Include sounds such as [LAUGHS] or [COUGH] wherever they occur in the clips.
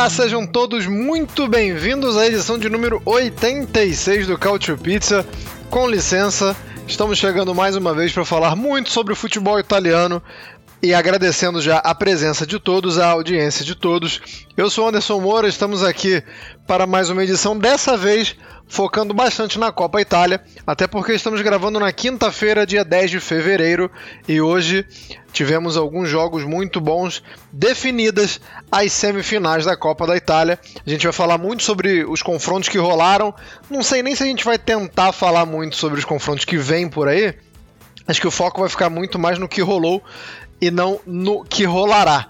Olá, sejam todos muito bem-vindos à edição de número 86 do Culture Pizza. Com licença, estamos chegando mais uma vez para falar muito sobre o futebol italiano e agradecendo já a presença de todos, a audiência de todos. Eu sou Anderson Moura, estamos aqui para mais uma edição, dessa vez focando bastante na Copa Itália, até porque estamos gravando na quinta-feira, dia 10 de fevereiro, e hoje tivemos alguns jogos muito bons, definidas as semifinais da Copa da Itália. A gente vai falar muito sobre os confrontos que rolaram. Não sei nem se a gente vai tentar falar muito sobre os confrontos que vêm por aí. Acho que o foco vai ficar muito mais no que rolou e não no que rolará.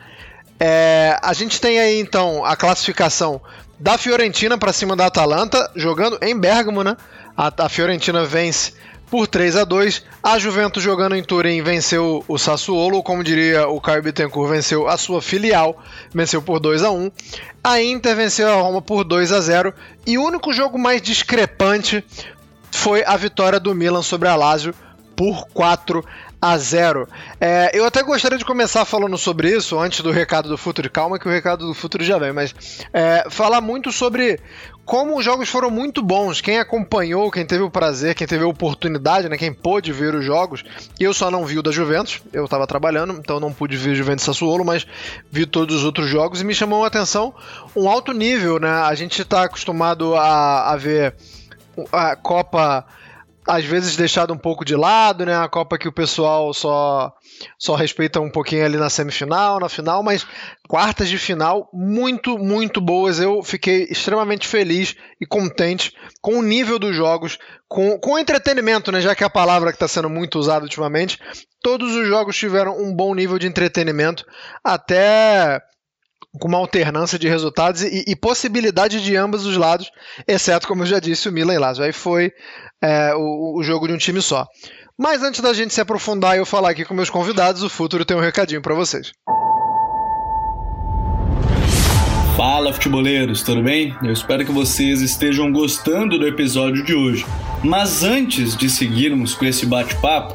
É, a gente tem aí então a classificação da Fiorentina para cima da Atalanta, jogando em Bergamo, né? A, a, Fiorentina vence por 3 a 2 A Juventus jogando em Turim venceu o Sassuolo, como diria o Caio Bittencourt, venceu a sua filial, venceu por 2 a 1 A Inter venceu a Roma por 2 a 0 E o único jogo mais discrepante foi a vitória do Milan sobre a Lazio por 4 a 0. É, eu até gostaria de começar falando sobre isso antes do recado do Futuro. Calma que o recado do Futuro já vem, mas é, falar muito sobre como os jogos foram muito bons. Quem acompanhou, quem teve o prazer, quem teve a oportunidade, né, quem pôde ver os jogos. Eu só não vi o da Juventus, eu estava trabalhando, então não pude ver Juventus Sassuolo, mas vi todos os outros jogos e me chamou a atenção um alto nível, né? A gente está acostumado a, a ver a Copa às vezes deixado um pouco de lado, né? A Copa que o pessoal só só respeita um pouquinho ali na semifinal, na final, mas quartas de final muito, muito boas. Eu fiquei extremamente feliz e contente com o nível dos jogos, com, com o entretenimento, né? Já que é a palavra que está sendo muito usada ultimamente. Todos os jogos tiveram um bom nível de entretenimento, até com uma alternância de resultados e, e, possibilidade de ambos os lados, exceto, como eu já disse, o Milan e Lazio. Aí foi é, o, o, jogo de um time só. Mas antes da gente se aprofundar e eu falar aqui com meus convidados, o Futuro tem um recadinho para vocês. Fala, futeboleiros, tudo bem? Eu espero que vocês estejam gostando do episódio de hoje. Mas antes de seguirmos com esse bate-papo,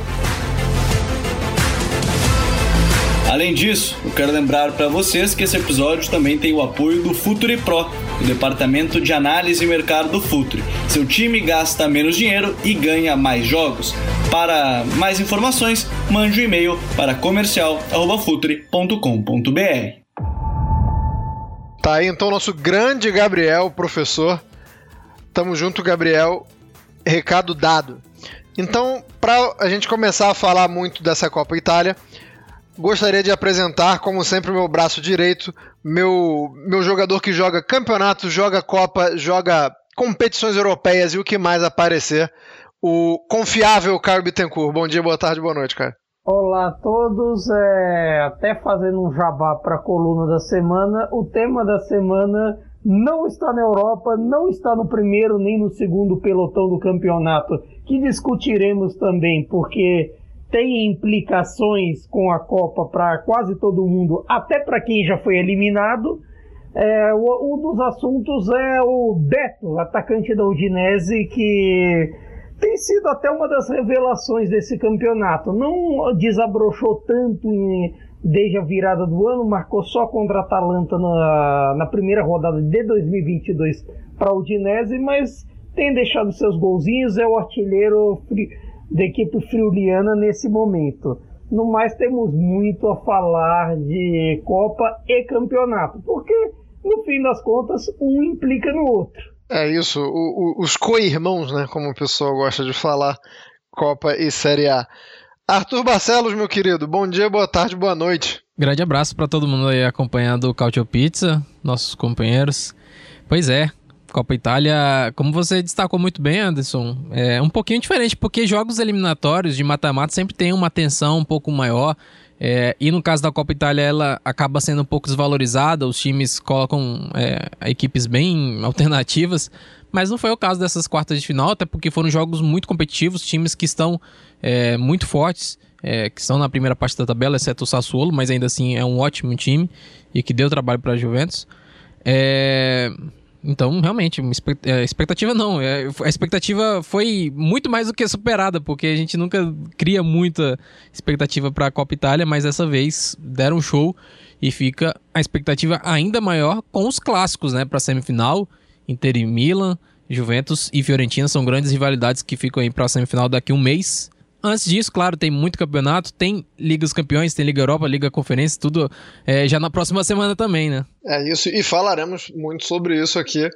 Além disso, eu quero lembrar para vocês que esse episódio também tem o apoio do Futuri Pro, o departamento de análise e mercado do Futuri. Seu time gasta menos dinheiro e ganha mais jogos. Para mais informações, mande um e-mail para comercial@futuri.com.br. Tá aí então nosso grande Gabriel, professor. Tamo junto, Gabriel. Recado dado. Então, para a gente começar a falar muito dessa Copa Itália, gostaria de apresentar, como sempre, meu braço direito, meu, meu jogador que joga campeonato, joga Copa, joga competições europeias e o que mais aparecer, o confiável Caio Bittencourt. Bom dia, boa tarde, boa noite, cara. Olá a todos, é, até fazendo um jabá para a coluna da semana, o tema da semana não está na Europa, não está no primeiro nem no segundo pelotão do campeonato, que discutiremos também, porque tem implicações com a Copa para quase todo mundo, até para quem já foi eliminado. É, um dos assuntos é o Beto, atacante da Udinese, que tem sido até uma das revelações desse campeonato. Não desabrochou tanto em, desde a virada do ano, marcou só contra a Atalanta na, na primeira rodada de 2022 para a Udinese, mas tem deixado seus golzinhos, é o artilheiro da equipe friuliana nesse momento. no mais temos muito a falar de Copa e campeonato, porque no fim das contas um implica no outro. É isso, o, o, os co-irmãos, né, como o pessoal gosta de falar, Copa e Série A. Arthur Barcelos, meu querido, bom dia, boa tarde, boa noite. Grande abraço para todo mundo aí acompanhando o Cautio Pizza, nossos companheiros. Pois é, Copa Itália, como você destacou muito bem, Anderson, é um pouquinho diferente, porque jogos eliminatórios de mata-mata sempre tem uma tensão um pouco maior. É, e no caso da Copa Itália, ela acaba sendo um pouco desvalorizada, os times colocam é, equipes bem [LAUGHS] alternativas, mas não foi o caso dessas quartas de final, até porque foram jogos muito competitivos, times que estão é, muito fortes, é, que estão na primeira parte da tabela, exceto o Sassuolo, mas ainda assim é um ótimo time e que deu trabalho para a Juventus. É, então, realmente, é, expectativa não. É, a expectativa foi muito mais do que superada, porque a gente nunca cria muita expectativa para a Copa Itália, mas dessa vez deram um show e fica a expectativa ainda maior com os clássicos, né, para a semifinal. Inter e Milan, Juventus e Fiorentina são grandes rivalidades que ficam aí para a semifinal daqui a um mês. Antes disso, claro, tem muito campeonato, tem Liga dos Campeões, tem Liga Europa, Liga Conferência, tudo é, já na próxima semana também, né? É isso, e falaremos muito sobre isso aqui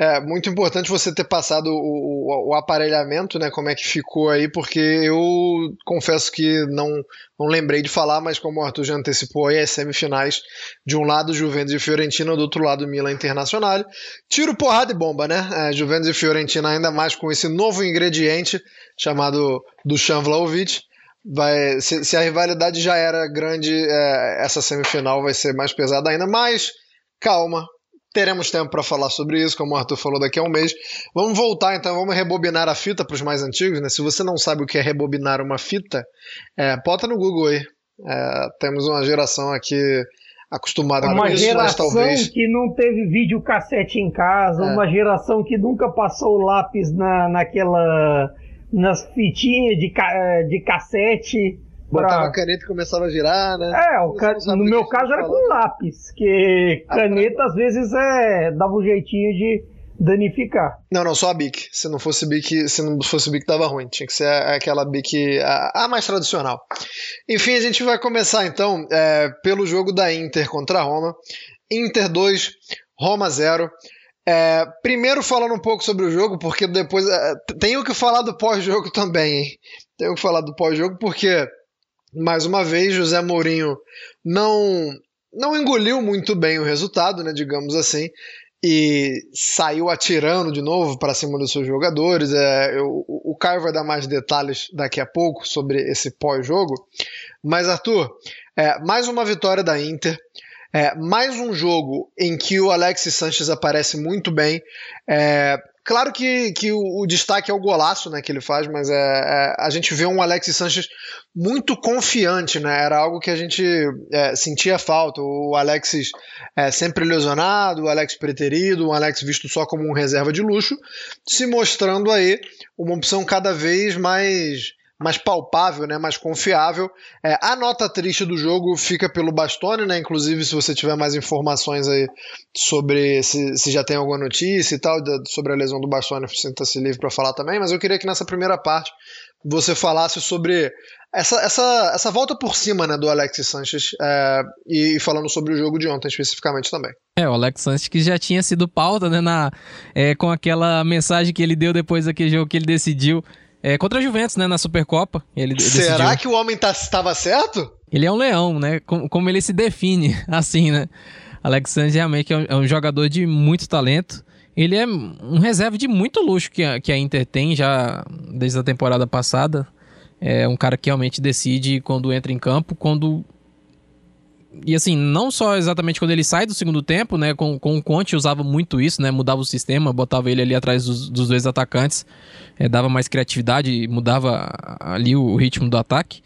é muito importante você ter passado o, o, o, aparelhamento, né? Como é que ficou aí, porque eu confesso que não, não lembrei de falar, mas como o Arthur já antecipou aí, as semifinais, de um lado Juventus e Fiorentina, do outro lado Milan Internacional. Tiro, porrada e bomba, né? É, Juventus e Fiorentina ainda mais com esse novo ingrediente chamado Dusan Vlaovic. Vai, se, se, a rivalidade já era grande, é, essa semifinal vai ser mais pesada ainda, mas calma, Teremos tempo para falar sobre isso, como o Arthur falou daqui a um mês. Vamos voltar então, vamos rebobinar a fita para os mais antigos. Né? Se você não sabe o que é rebobinar uma fita, é, bota no Google aí. É, temos uma geração aqui acostumada uma com isso, mas talvez. Uma geração que não teve videocassete em casa, é. uma geração que nunca passou o lápis na, naquela. Nas fitinhas de, de cassete Botava a caneta e começava a girar, né? É, o can... no meu caso era com lápis, que ah, caneta às vezes é dava um jeitinho de danificar. Não, não, só a Bic. Se não fosse Bic, se não fosse Bic dava ruim. Tinha que ser aquela Bic a, a mais tradicional. Enfim, a gente vai começar então é, pelo jogo da Inter contra a Roma. Inter 2, Roma 0. É, primeiro falando um pouco sobre o jogo, porque depois é, tenho que falar do pós-jogo [LAUGHS] também, hein? Tenho que falar do pós-jogo porque mais uma vez, José Mourinho não não engoliu muito bem o resultado, né, digamos assim, e saiu atirando de novo para cima dos seus jogadores. É, eu, o Caio vai dar mais detalhes daqui a pouco sobre esse pós-jogo. Mas, Arthur, é, mais uma vitória da Inter. É, mais um jogo em que o Alexis Sanches aparece muito bem. É, Claro que, que o, o, destaque é o golaço né, que ele faz, mas é, é, a gente vê um Alexis Sanches muito confiante, né? Era algo que a gente é, sentia falta. O Alexis é, sempre lesionado, o Alex preterido, o Alex visto só como um reserva de luxo, se mostrando aí uma opção cada vez mais mais palpável, né, mais confiável. É, a nota triste do jogo fica pelo Bastoni, né? Inclusive, se você tiver mais informações aí sobre se, se já tem alguma notícia e tal sobre a lesão do Bastoni, sinta-se livre para falar também. Mas eu queria que nessa primeira parte você falasse sobre essa, essa, essa volta por cima né, do Alexis Sanches é, e falando sobre o jogo de ontem especificamente também. É, o Alex Sanches que já tinha sido pauta né, na, é, com aquela mensagem que ele deu depois daquele jogo que ele decidiu é, contra a Juventus, né, na Supercopa. Ele Será decidiu... que o homem estava tá, certo? Ele é um leão, né? Como, como ele se define, [LAUGHS] assim, né? Alex Sanches realmente é um, é um, jogador de muito talento. Ele é um reserva de muito luxo que a, que a Inter tem já desde a temporada passada. É um cara que realmente decide quando entra em campo, quando e assim, não só exatamente quando ele sai do segundo tempo, né? Com, com o Conte usava muito isso, né? Mudava o sistema, botava ele ali atrás dos, dos dois atacantes, é, dava mais criatividade, mudava ali o ritmo do ataque.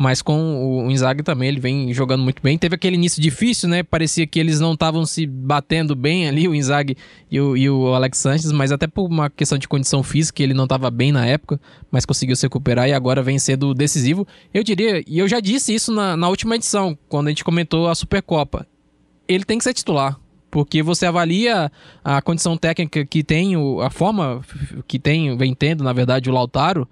Mas com o Inzaghi também, ele vem jogando muito bem. Teve aquele início difícil, né? Parecia que eles não estavam se batendo bem ali, o Inzaghi e o, e o Alex Sanches, mas até por uma questão de condição física, ele não estava bem na época, mas conseguiu se recuperar e agora vem sendo decisivo. Eu diria, e eu já disse isso na, na última edição, quando a gente comentou a Supercopa. Ele tem que ser titular, porque você avalia a condição técnica que tem, a forma que tem, vem tendo, na verdade, o Lautaro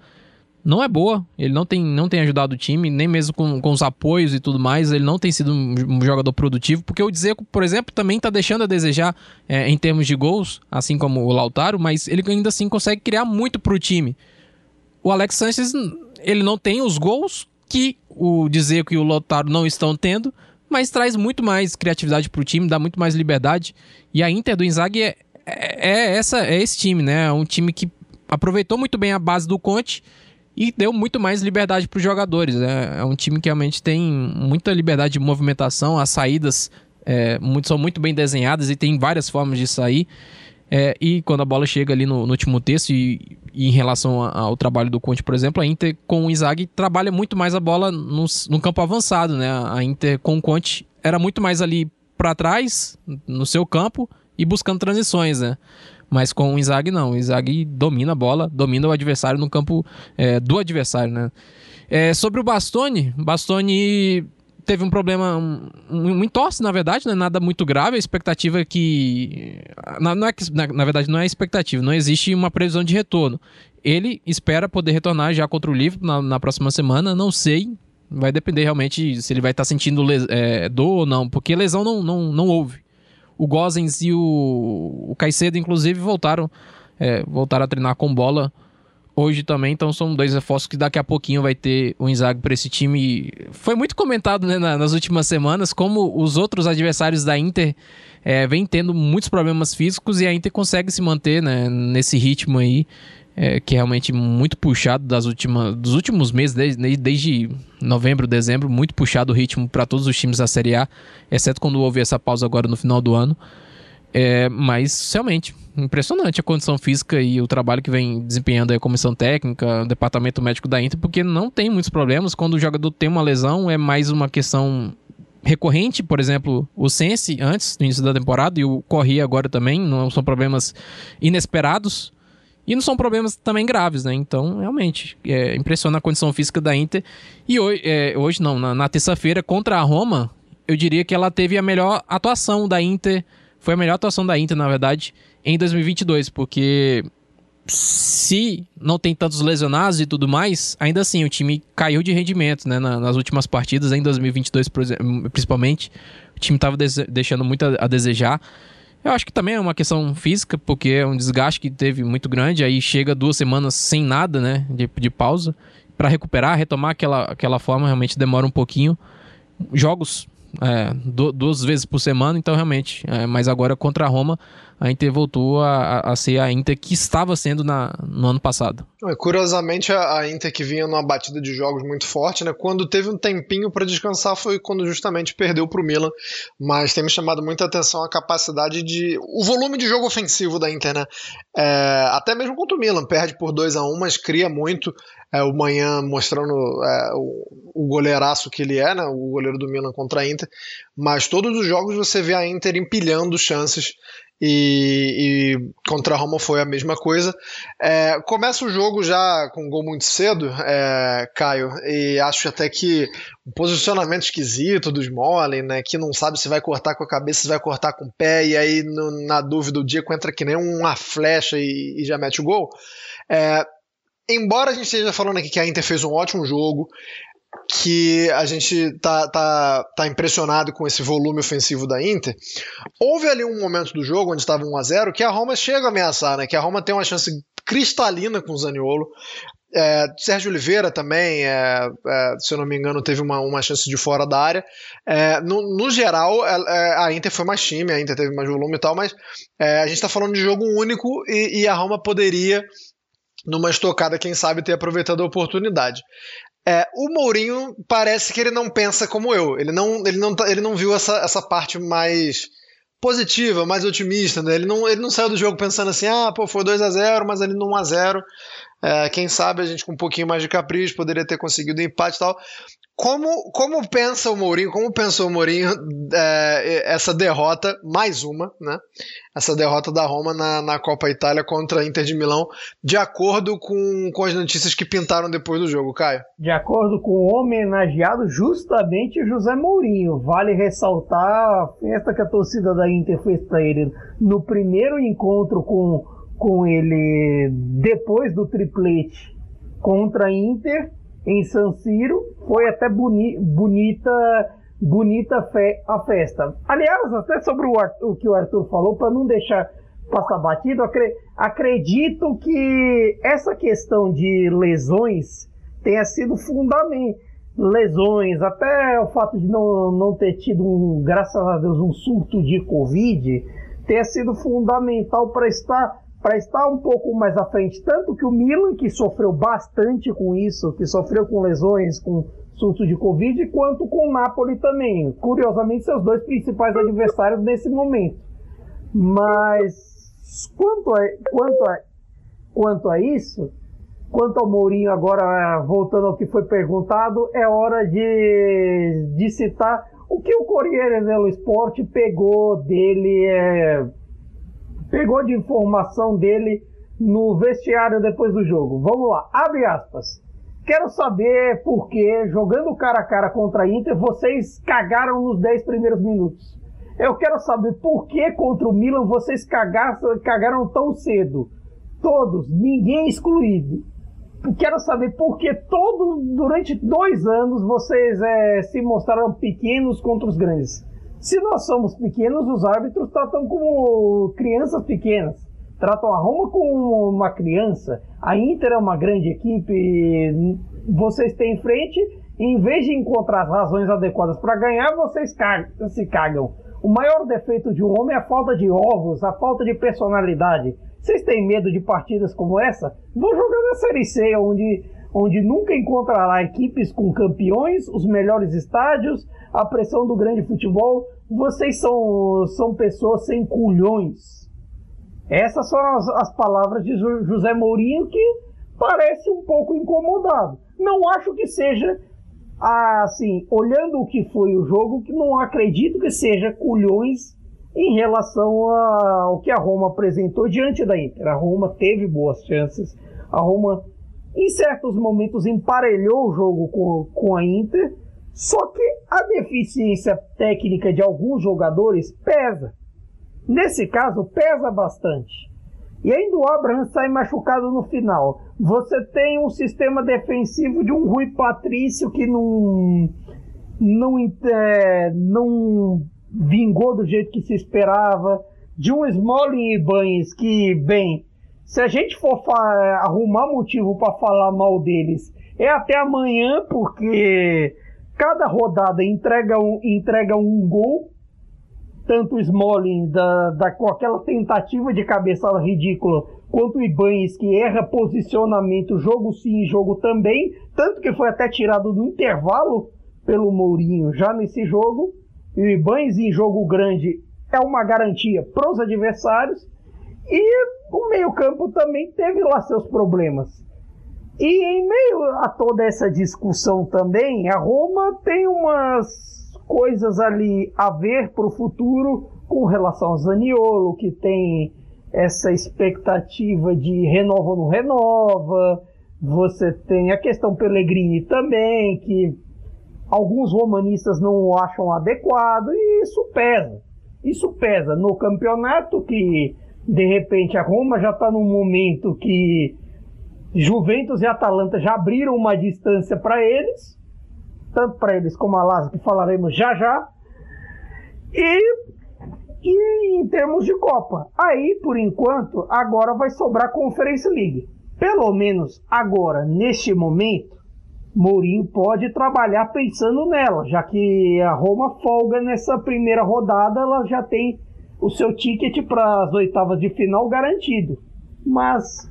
não é boa. Ele não tem, não tem ajudado o time, nem mesmo com, com os apoios e tudo mais. Ele não tem sido um, jogador produtivo, porque o Dzeko, por exemplo, também está deixando a desejar é, em termos de gols, assim como o Lautaro, mas ele ainda assim consegue criar muito para o time. O Alex Sanchez, ele não tem os gols que o Dzeko e o Lautaro não estão tendo, mas traz muito mais criatividade para o time, dá muito mais liberdade. E a Inter do Inzaghi é, é, é, essa, é esse time, né? É um time que aproveitou muito bem a base do Conte e deu muito mais liberdade para os jogadores. Né? É um time que realmente tem muita liberdade de movimentação, as saídas é, muito, são muito bem desenhadas e tem várias formas de sair. É, e quando a bola chega ali no, no último texto e, e, em relação ao trabalho do Conte, por exemplo, a Inter com o Inzaghi trabalha muito mais a bola no, no campo avançado, né? A Inter com o Conte era muito mais ali para trás, no seu campo e buscando transições, né? Mas com o Inzaghi não, o Inzaghi domina a bola, domina o adversário no campo é, do adversário, né? É, sobre o Bastoni, Bastoni teve um problema, um, um entorse, na verdade, não é nada muito grave. A expectativa é que. Na, não é que na, na, verdade, não é expectativa, não existe uma previsão de retorno. Ele espera poder retornar já contra o Liverpool na, na próxima semana, não sei. Vai depender realmente se ele vai estar sentindo é, dor ou não, porque lesão não, não, não houve. O Gozens e o, o Caicedo, inclusive, voltaram, é, voltaram a treinar com bola hoje também, então são dois reforços que daqui a pouquinho vai ter o Inzaghi para esse time. Foi muito comentado né, nas últimas semanas como os outros adversários da Inter é, vêm tendo muitos problemas físicos e a Inter consegue se manter né, nesse ritmo aí, é, que é realmente muito puxado das últimas, dos últimos meses, desde, desde novembro, dezembro, muito puxado o ritmo para todos os times da Série A, exceto quando houve essa pausa agora no final do ano. É, mas realmente, impressionante a condição física e o trabalho que vem desempenhando a comissão técnica, o departamento médico da Inter, porque não tem muitos problemas. Quando o jogador tem uma lesão, é mais uma questão recorrente, por exemplo, o Sense antes do início da temporada e o Corrêa agora também, não são problemas inesperados e não são problemas também graves, né? Então, realmente, é, impressiona a condição física da Inter. E hoje, é, hoje não, na, na terça-feira contra a Roma, eu diria que ela teve a melhor atuação da Inter foi a melhor atuação da Inter, na verdade, em 2022, porque se não tem tantos lesionados e tudo mais, ainda assim o time caiu de rendimento, né? nas últimas partidas, em 2022 principalmente, o time estava deixando muito a, desejar. Eu acho que também é uma questão física, porque é um desgaste que teve muito grande, aí chega duas semanas sem nada, né? De, de pausa. Para recuperar, retomar aquela, aquela forma, realmente demora um pouquinho. Jogos é, duas vezes por semana, então realmente. É, mas agora contra a Roma, a Inter voltou a, a ser a Inter que estava sendo na, no ano passado. É, curiosamente, a, a Inter que vinha numa batida de jogos muito forte, né? Quando teve um tempinho para descansar foi quando justamente perdeu para o Milan. Mas tem me chamado muita atenção a capacidade de. o volume de jogo ofensivo da Inter, né? É, até mesmo contra o Milan, perde por 2 a 1 um, mas cria muito. É, o Manhã mostrando é, o, o goleiraço que ele é, né? O goleiro do Milan contra a Inter. Mas todos os jogos você vê a Inter empilhando chances e, e, contra a Roma foi a mesma coisa. É, começa o jogo já com um gol muito cedo, é, Caio, e acho até que um posicionamento esquisito do Smalling, né, que não sabe se vai cortar com a cabeça, se vai cortar com o pé, e aí no, na dúvida o Diego entra que nem uma flecha e, e já mete o gol. É, embora a gente esteja falando aqui que a Inter fez um ótimo jogo, que a gente tá, tá, tá impressionado com esse volume ofensivo da Inter. Houve ali um momento do jogo onde estava 1 a 0 que a Roma chega a ameaçar, né? Que a Roma tem uma chance cristalina com o Zaniolo. É, Sérgio Oliveira também, é, é, se eu não me engano, teve uma, uma chance de fora da área. É, no, no, geral, é, é, a Inter foi mais time, a Inter teve mais volume e tal, mas a gente está falando de jogo único e, e a Roma poderia numa estocada, quem sabe, ter aproveitado a oportunidade. É, o Mourinho parece que ele não pensa como eu. Ele não, ele não, tá, ele não viu essa, essa parte mais positiva, mais otimista. Né? Ele, não, ele não saiu do jogo pensando assim, ah, pô, foi 2 a 0 mas ali no 1 a 0 é, Quem sabe a gente com um pouquinho mais de capricho poderia ter conseguido um empate e tal. Como, como pensa o Mourinho, como pensou o Mourinho é, essa derrota, mais uma, né? Essa derrota da Roma na, na Copa Itália contra a Inter de Milão, de acordo com, com as notícias que pintaram depois do jogo, Caio? De acordo com o homenageado, justamente José Mourinho. Vale ressaltar a festa que a torcida da Inter fez para ele no primeiro encontro com, com ele depois do triplete contra a Inter em San Siro. Foi até boni bonita bonita fe a festa. Aliás, até sobre o, o que o Arthur falou, para não deixar passar batido, acre acredito que essa questão de lesões tenha sido fundamental. Lesões, até o fato de não, não ter tido, um, graças a Deus, um surto de Covid, tenha sido fundamental para estar para estar um pouco mais à frente. Tanto que o Milan, que sofreu bastante com isso, que sofreu com lesões, com surto de Covid, quanto com o Napoli também. Curiosamente, seus dois principais adversários nesse momento. Mas quanto a, quanto a, quanto a isso, quanto ao Mourinho, agora voltando ao que foi perguntado, é hora de, de citar o que o Corriere dello Sport pegou dele, é, pegou de informação dele no vestiário depois do jogo. Vamos lá, abre aspas. Quero saber por que, jogando cara a cara contra a Inter, vocês cagaram nos 10 primeiros minutos. Eu quero saber por que contra o Milan vocês cagaram, cagaram tão cedo. Todos, ninguém excluído. Quero saber por que todo, durante dois anos vocês é, se mostraram pequenos contra os grandes. Se nós somos pequenos, os árbitros tratam como crianças pequenas tratam a Roma como uma criança. A Inter é uma grande equipe. Vocês têm em frente, em vez de encontrar as razões adequadas para ganhar, vocês cagam, se cagam. O maior defeito de um homem é a falta de ovos, a falta de personalidade. Vocês têm medo de partidas como essa? Vou jogar na Série C, onde, onde nunca encontrará equipes com campeões, os melhores estádios, a pressão do grande futebol. Vocês são, são pessoas sem culhões essas foram as, as palavras de José Mourinho que parece um pouco incomodado. Não acho que seja assim, olhando o que foi o jogo, que não acredito que seja culhões em relação ao que a Roma apresentou diante da Inter. A Roma teve boas chances, a Roma em certos momentos emparelhou o jogo com, com a Inter, só que a deficiência técnica de alguns jogadores pesa. Nesse caso, pesa bastante. E ainda o Abraham sai machucado no final. Você tem um sistema defensivo de um Rui Patrício que não, não, é, não vingou do jeito que se esperava. De um Smalling e Banes que, bem, se a gente for arrumar motivo para falar mal deles, é até amanhã, porque cada rodada entrega um, entrega um gol tanto o Smalling da, da, com aquela tentativa de cabeçada ridícula, quanto o Ibanez que erra posicionamento, jogo sim, jogo também, tanto que foi até tirado no intervalo pelo Mourinho já nesse jogo. E o Ibanez em jogo grande é uma garantia para os adversários. E o meio-campo também teve lá seus problemas. E em meio a toda essa discussão também, a Roma tem umas coisas ali a ver para o futuro com relação ao Zaniolo, que tem essa expectativa de renova ou não renova. Você tem a questão Pellegrini também, que alguns romanistas não acham adequado, e isso pesa. Isso pesa no campeonato, que de repente a Roma já está num momento que Juventus e Atalanta já abriram uma distância para eles, tanto para eles como a Lazio, que falaremos já já. E, e em termos de Copa, aí por enquanto, agora vai sobrar a Conference League. Pelo menos agora, neste momento, Mourinho pode trabalhar pensando nela, já que a Roma folga nessa primeira rodada, ela já tem o seu ticket para as oitavas de final garantido. Mas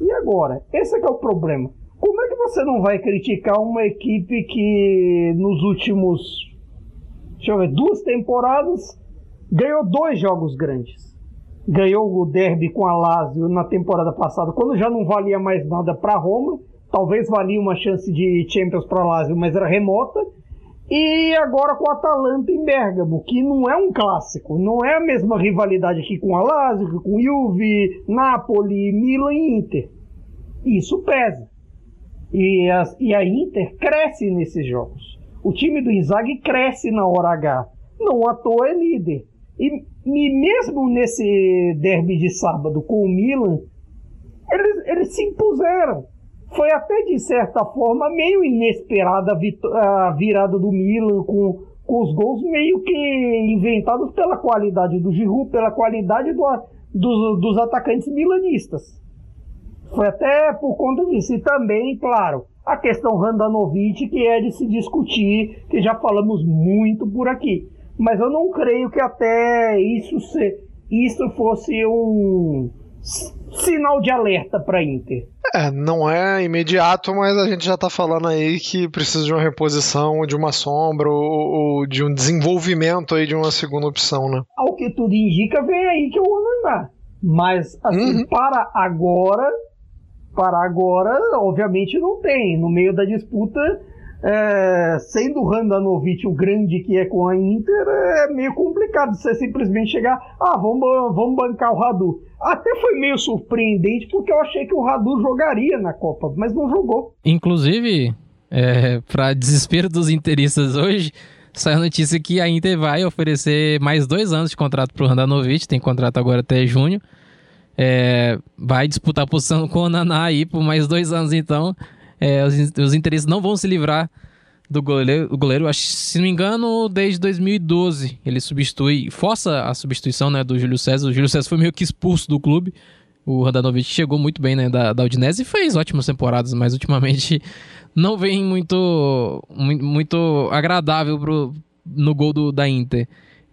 e agora? Esse é, é o problema. Como é que você não vai criticar uma equipe que nos últimos, deixa eu ver, duas temporadas ganhou dois jogos grandes? Ganhou o derby com a Lazio na temporada passada, quando já não valia mais nada para Roma, talvez valia uma chance de Champions para Lazio, mas era remota. E agora com a Atalanta em Bergamo, que não é um clássico, não é a mesma rivalidade aqui com a Lazio, com Juve, Napoli, Milan e Inter. Isso pesa. E a, e a Inter cresce nesses jogos. O time do Inzaghi cresce na hora H. Não à toa é líder. E, e mesmo nesse derby de sábado com o Milan, eles, eles se impuseram. Foi até de certa forma meio inesperada a virada do Milan com, com os gols meio que inventados pela qualidade do Giroud, pela qualidade do, dos, dos atacantes milanistas. Foi até por conta disso. E também, claro, a questão Randanovic, que é de se discutir, que já falamos muito por aqui. Mas eu não creio que até isso, se, isso fosse um sinal de alerta para Inter. É, não é imediato, mas a gente já está falando aí que precisa de uma reposição, de uma sombra ou, ou, de um desenvolvimento aí de uma segunda opção, né? Ao que tudo indica, vem aí que eu vou andar. Mas assim, uhum. para agora, para agora, obviamente não tem. No meio da disputa, é, sendo o Randanovic o grande que é com a Inter, é meio complicado você simplesmente chegar, ah, vamos, vamos bancar o Radu. Até foi meio surpreendente, porque eu achei que o Radu jogaria na Copa, mas não jogou. Inclusive, é, para desespero dos interistas hoje, saiu a notícia que a Inter vai oferecer mais dois anos de contrato para o Randanovic, tem contrato agora até junho. É, vai disputar a posição com o Naná aí por mais dois anos, então. É, os, os interesses não vão se livrar do goleiro, o goleiro, se não me engano, desde 2012 ele substitui, força a substituição né, do Júlio César. O Júlio César foi meio que expulso do clube. O Radanovic chegou muito bem né, da, da Udinese e fez ótimas temporadas, mas ultimamente [LAUGHS] não vem muito, muito, agradável pro, no gol do, da Inter.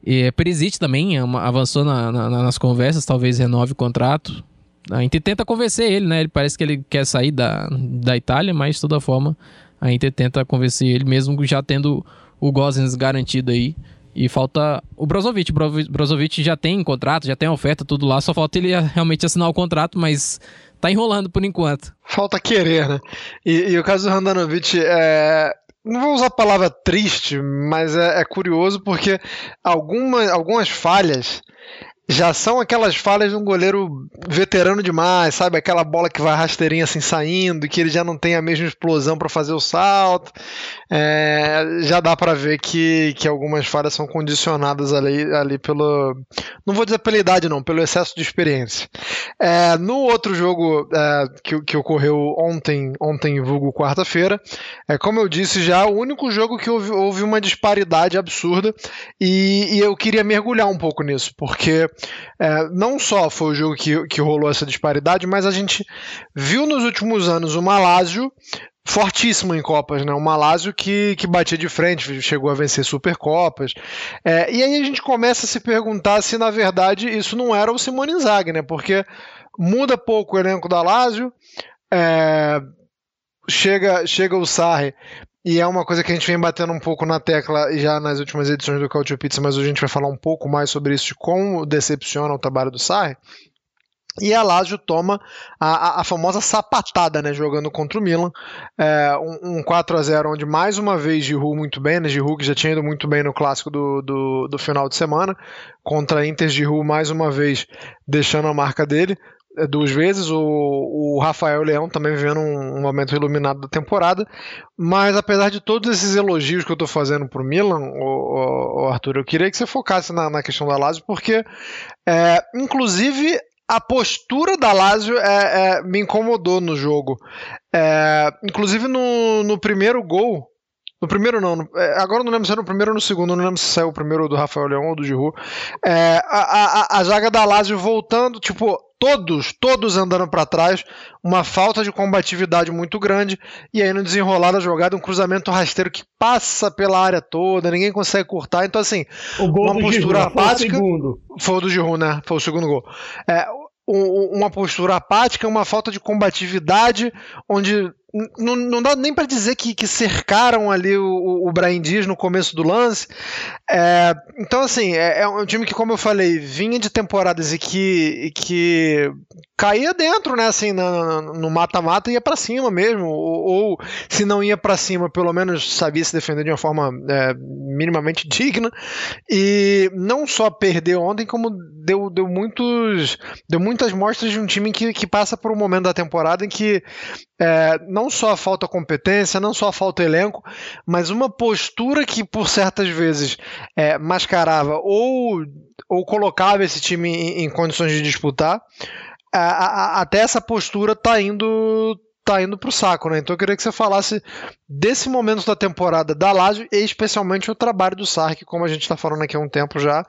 E Perisic também é avançou na, na, nas conversas, talvez renove o contrato. A Inter tenta convencer ele, né? Ele parece que ele quer sair da, da Itália, mas de toda forma a Inter tenta convencer ele, mesmo já tendo o Gozens garantido aí. E falta o Brozovic. O Brozovic já tem contrato, já tem oferta, tudo lá. Só falta ele realmente assinar o contrato, mas tá enrolando por enquanto. Falta querer, né? E, e o caso do Randanovic é. Não vou usar a palavra triste, mas é, é curioso porque alguma, algumas falhas já são aquelas falhas de um goleiro veterano demais, sabe? Aquela bola que vai rasteirinha assim saindo, que ele já não tem a mesma explosão para fazer o salto. É, já dá para ver que, que algumas falhas são condicionadas ali, ali pelo. Não vou dizer pela idade, não, pelo excesso de experiência. É, no outro jogo é, que, que ocorreu ontem, ontem vulgo quarta-feira, é, como eu disse já, o único jogo que houve, houve uma disparidade absurda e, e eu queria mergulhar um pouco nisso, porque é, não só foi o jogo que, que rolou essa disparidade, mas a gente viu nos últimos anos o Malásio fortíssimo em Copas, né? O Malásio que, que batia de frente, chegou a vencer Supercopas. É, e aí a gente começa a se perguntar se na verdade isso não era o Simone Inzaghi, né? Porque muda pouco o elenco da Lazio, é, chega, chega o Sarri e é uma coisa que a gente vem batendo um pouco na tecla já nas últimas edições do Culture Pizza, mas hoje a gente vai falar um pouco mais sobre isso, de como decepciona o trabalho do Sarri. E a Lazio toma a, a, a, famosa sapatada, né, jogando contra o Milan. É, um, um 4 a 0 onde mais uma vez Giroud muito bem, né, Giroud que já tinha ido muito bem no clássico do, do, do final de semana. Contra a Inter, Giroud mais uma vez deixando a marca dele. É, duas vezes, o, o Rafael Leão também vivendo um, um, momento iluminado da temporada, mas apesar de todos esses elogios que eu estou fazendo para o Milan, Arthur, eu queria que você focasse na, na questão da Lazio, porque é, inclusive a postura da Lazio é, é, me incomodou no jogo. É, inclusive no, no primeiro gol, no primeiro não, no, é, agora não lembro se era no primeiro ou no segundo, não lembro se saiu o primeiro do Rafael Leão ou do Giroud. É, a, a, a zaga da Lazio voltando, tipo, todos, todos andando para trás, uma falta de combatividade muito grande, e aí no desenrolar da jogada, um cruzamento rasteiro que passa pela área toda, ninguém consegue cortar, então assim, uma postura apática. Foi o, foi o do Giroud, né? Foi o segundo gol. É, uma postura apática, uma falta de combatividade, onde não, não dá nem para dizer que, que, cercaram ali o, o Brian Dias no começo do lance. É, então, assim, é, é, um time que, como eu falei, vinha de temporadas e que, e que caía dentro, né? Assim, no mata-mata ia para cima mesmo. Ou, ou, se não ia para cima, pelo menos sabia se defender de uma forma é, minimamente digna. E não só perdeu ontem, como deu, deu, muitos, deu muitas mostras de um time que, que passa por um momento da temporada em que é, não só falta competência, não só falta elenco, mas uma postura que por certas vezes é, mascarava ou, ou colocava esse time em, em condições de disputar, a, a, até essa postura está indo tá indo pro saco, né? Então eu queria que você falasse desse momento da temporada da Lazio e especialmente o trabalho do Sark, como a gente tá falando aqui há um tempo já,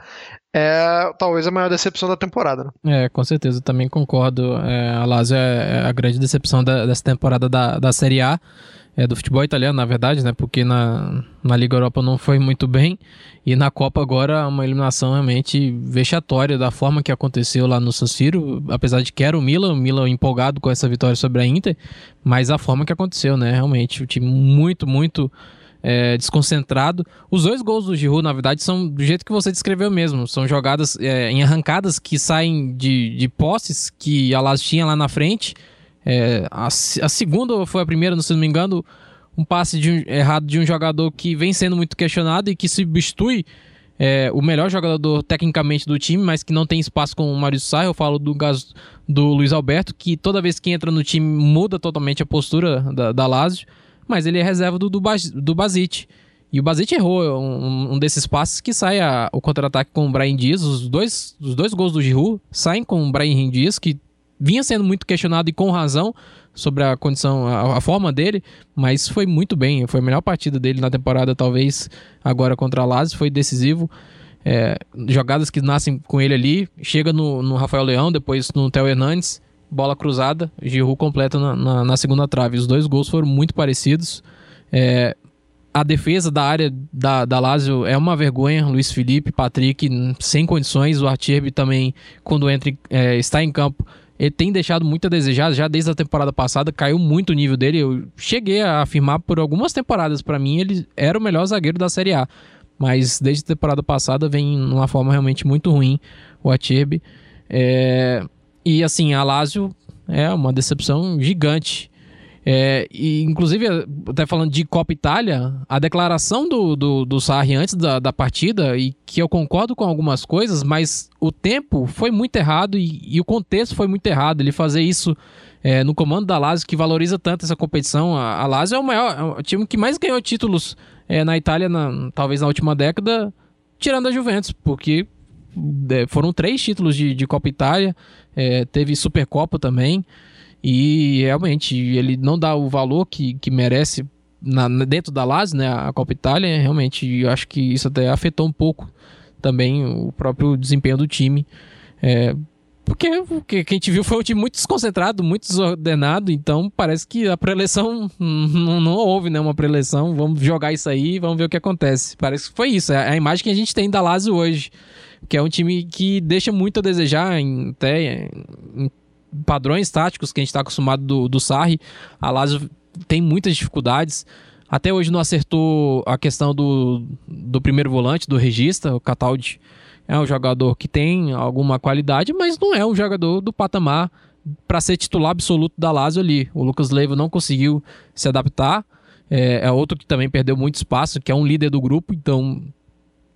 é talvez a maior decepção da temporada, né? É, com certeza, também concordo. É, a Lazio é, é a grande decepção da, dessa temporada da, da Série A é, do futebol italiano, na verdade, né? Porque na, na Liga Europa não foi muito bem. E na Copa agora uma eliminação realmente vexatória da forma que aconteceu lá no San Siro, apesar de que era o Milan, o Milan empolgado com essa vitória sobre a Inter, mas a forma que aconteceu, né? Realmente, o time muito, muito é, desconcentrado. Os dois gols do Giroud, na verdade, são do jeito que você descreveu mesmo. São jogadas é, em arrancadas que saem de, de posses que a Lazio tinha lá na frente é, a, a, segunda foi a primeira, se não me engano, um passe de um, errado de um jogador que vem sendo muito questionado e que substitui é, o melhor jogador tecnicamente do time, mas que não tem espaço com o Maurício Sarri. Eu falo do caso do Luiz Alberto, que toda vez que entra no time muda totalmente a postura da, da Lazio, mas ele é reserva do, do, do. E o Basit errou um, um, desses passes que sai a, o contra-ataque com o Brian Dias. Os dois, os dois gols do Giroud saem com o Brian Dias, que vinha sendo muito questionado e com razão sobre a condição, a, a, forma dele, mas foi muito bem. Foi a melhor partida dele na temporada, talvez agora contra a Lazio, foi decisivo. É, jogadas que nascem com ele ali, chega no, no Rafael Leão, depois no Theo Hernandes, bola cruzada, Giroud completa na, na, na, segunda trave. Os dois gols foram muito parecidos. É, a defesa da área da, da Lazio é uma vergonha. Luiz Felipe, Patrick, sem condições. O Artierbi também, quando entra, é, está em campo, ele tem deixado muito a desejar, já desde a temporada passada caiu muito o nível dele. Eu cheguei a afirmar por algumas temporadas, para mim, ele era o melhor zagueiro da Série A. Mas desde a temporada passada vem numa forma realmente muito ruim o Acerbi. É... E assim, a Lazio é uma decepção gigante. É, e, inclusive, até falando de Copa Itália, a declaração do, do, do Sarri antes da, da partida, e que eu concordo com algumas coisas, mas o tempo foi muito errado e, e o contexto foi muito errado. Ele fazer isso é, no comando da Lazio, que valoriza tanto essa competição. A, a Lazio é o maior, é o time que mais ganhou títulos é, na Itália, na, talvez na última década, tirando a Juventus, porque é, foram três títulos de, de Copa Itália, é, teve Supercopa também. E realmente ele não dá o valor que, que merece na, dentro da Lazio, né, a Copa Itália, realmente eu acho que isso até afetou um pouco também o próprio desempenho do time. É, porque o que a gente viu foi um time muito desconcentrado, muito desordenado, então parece que a preleção não, não houve né, uma preleção. Vamos jogar isso aí vamos ver o que acontece. Parece que foi isso, é a imagem que a gente tem da Lazio hoje, que é um time que deixa muito a desejar, em, até em padrões táticos que a gente está acostumado do, do Sarri, a Lazio tem muitas dificuldades. Até hoje não acertou a questão do, do primeiro volante, do regista. O Cataldi é um jogador que tem alguma qualidade, mas não é um jogador do patamar para ser titular absoluto da Lazio ali. O Lucas Leiva não conseguiu se adaptar. É, é, outro que também perdeu muito espaço, que é um líder do grupo, então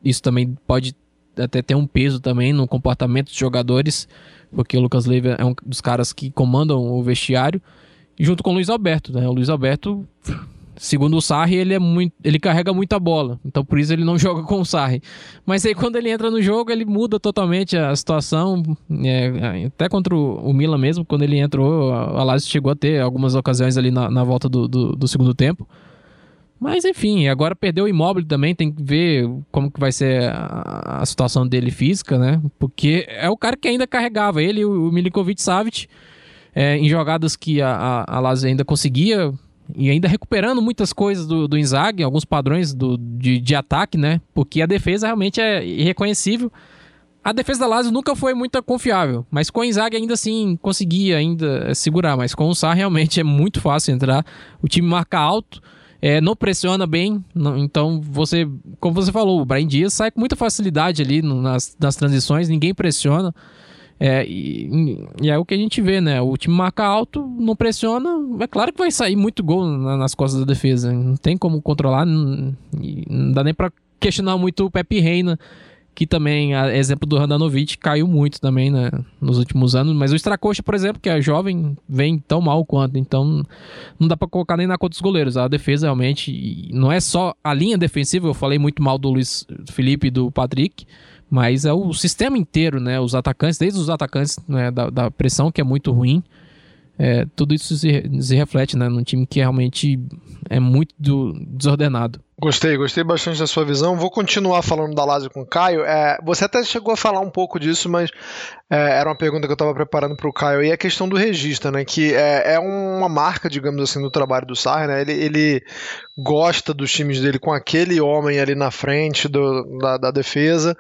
isso também pode até ter um peso também no comportamento dos jogadores porque o Lucas Leiva é um dos caras que comandam o vestiário, junto com o Luiz Alberto, né? O Luiz Alberto, segundo o Sarri, ele é muito, ele carrega muita bola, então por isso ele não [LAUGHS] joga com o Sarri. Mas aí quando ele entra no jogo, ele muda totalmente a situação, é, até contra o Milan mesmo, quando ele entrou, a Lazio chegou a ter algumas ocasiões ali na, na volta do, do, do segundo tempo. Mas enfim, agora perdeu o imóvel também, tem que ver como que vai ser a, a, situação dele física, né? Porque é o cara que ainda carregava ele, o, o Milinkovic Savic, é, em jogadas que a, a, a Lazio ainda conseguia e ainda recuperando muitas coisas do, do Inzaghi, alguns padrões do, de, de ataque, né? Porque a defesa realmente é irreconhecível. A defesa da Lazio nunca foi muito confiável, mas com o Inzaghi ainda assim conseguia ainda segurar, mas com o Sar realmente é muito fácil entrar. O time marca alto, é, não pressiona bem, não, então você, como você falou, o Brian Dias sai com muita facilidade ali no, nas, nas transições, ninguém pressiona. É, e, e, é o que a gente vê, né? O time marca alto, não pressiona, é claro que vai sair muito gol na, nas costas da defesa. Não tem como controlar, não, não dá nem para questionar muito o Pepe Reina que também, a exemplo do Randanovic, caiu muito também né, nos últimos anos. Mas o Stracocha, por exemplo, que é jovem, vem tão mal quanto. Então, não dá para colocar nem na conta dos goleiros. A defesa realmente não é só a linha defensiva. Eu falei muito mal do Luiz Felipe e do Patrick. Mas é o sistema inteiro, né? Os atacantes, desde os atacantes né, da, da pressão, que é muito ruim. é, tudo isso se, se reflete né, num time que realmente é muito do, desordenado. Gostei, gostei bastante da sua visão. Vou continuar falando da Lazio com o Caio. É, você até chegou a falar um pouco disso, mas é, era uma pergunta que eu estava preparando para o Caio. E a questão do registro, né? Que é, é, uma marca, digamos assim, do trabalho do Sarri, né? Ele, ele gosta dos times dele com aquele homem ali na frente do, da, da, defesa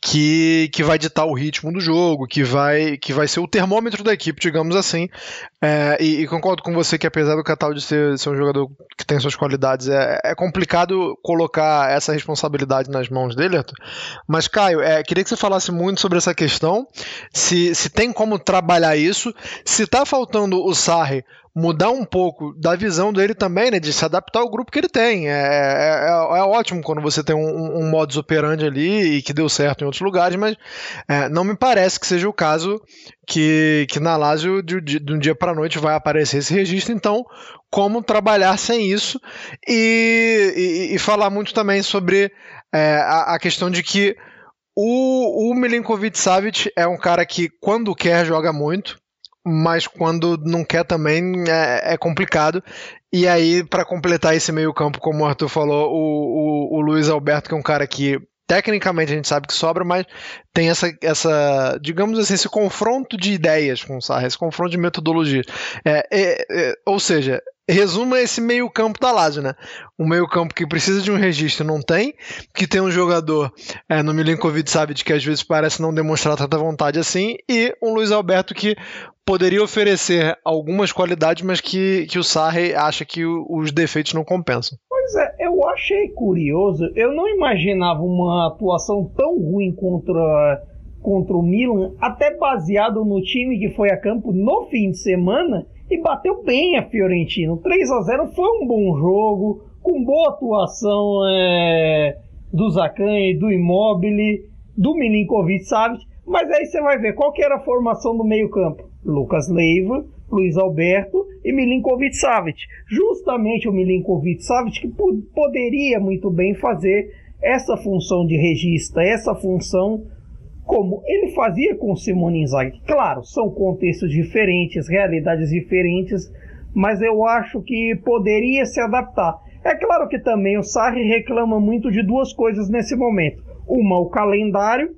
que, que vai ditar o ritmo do jogo, que vai, que vai ser o termômetro da equipe, digamos assim. É, e, e, concordo com você que apesar do Cataldi ser, ser um jogador que tem suas qualidades, é, é complicado colocar essa responsabilidade nas mãos dele, Arthur. Mas, Caio, é, queria que você falasse muito sobre essa questão, se, se tem como trabalhar isso, se está faltando o Sarri mudar um pouco da visão dele também, né, de se adaptar ao grupo que ele tem. É, é, é, é ótimo quando você tem um, um, modus operandi ali e que deu certo em outros lugares, mas é, não me parece que seja o caso que, que na Lazio de, de, de um dia para noite vai aparecer esse registro. Então, como trabalhar sem isso e, e, e falar muito também sobre é, a, a questão de que o, o Milinkovic Savic é um cara que, quando quer, joga muito mas quando não quer também é, é complicado. E aí, para completar esse meio-campo, como o Arthur falou, o, o, o Luiz Alberto, que é um cara que tecnicamente a gente sabe que sobra, mas tem essa, essa digamos assim, esse confronto de ideias com o Sarra, esse confronto de metodologia. É, é, é, ou seja, resuma esse meio campo da Lazio, né? Um meio campo que precisa de um registro não tem, que tem um jogador é, no Milinkovic Savic que às vezes parece não demonstrar tanta vontade assim, e um Luiz Alberto que poderia oferecer algumas qualidades, mas que, que o Sarri acha que os defeitos não compensam. Pois é, eu achei curioso, eu não imaginava uma atuação tão ruim contra contra o Milan, até baseado no time que foi a campo no fim de semana, e bateu bem a Fiorentino. 3 a 0 foi um bom jogo, com boa atuação é, do Zacan do Immobile, do Milinkovic Savic. Mas aí você vai ver qual que era a formação do meio-campo: Lucas Leiva, Luiz Alberto e Milinkovic Savic. Justamente o Milinkovic Savic que poderia muito bem fazer essa função de regista, essa função como ele fazia com Simone Inzaghi. Claro, são contextos diferentes, realidades diferentes, mas eu acho que poderia se adaptar. É claro que também o Sarri reclama muito de duas coisas nesse momento. Uma, o calendário,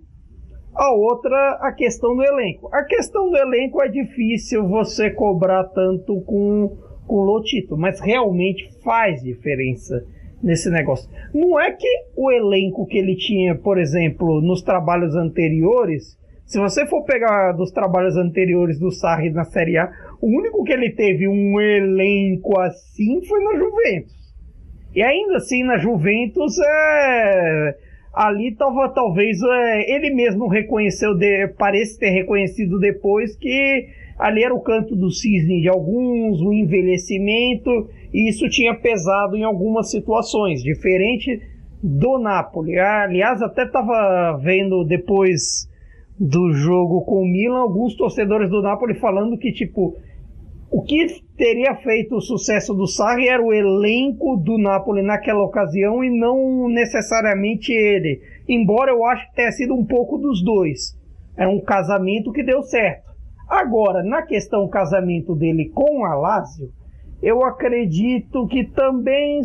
a outra, a questão do elenco. A questão do elenco é difícil você cobrar tanto com, com Lotito, mas realmente faz diferença nesse negócio. Não é que o elenco que ele tinha, por exemplo, nos trabalhos anteriores, se você for pegar dos trabalhos anteriores do Sarri na Série A, o único que ele teve um elenco assim foi na Juventus. E ainda assim, na Juventus, é... ali tava, talvez é... ele mesmo reconheceu, de... parece ter reconhecido depois que ali era o canto do cisne de alguns, o envelhecimento e isso tinha pesado em algumas situações, diferente do Napoli. Aliás, até estava vendo depois do jogo com o Milan alguns torcedores do Napoli falando que tipo o que teria feito o sucesso do Sarri era o elenco do Napoli naquela ocasião e não necessariamente ele. Embora eu acho que tenha sido um pouco dos dois. Era um casamento que deu certo. Agora, na questão casamento dele com a Lazio, eu acredito que também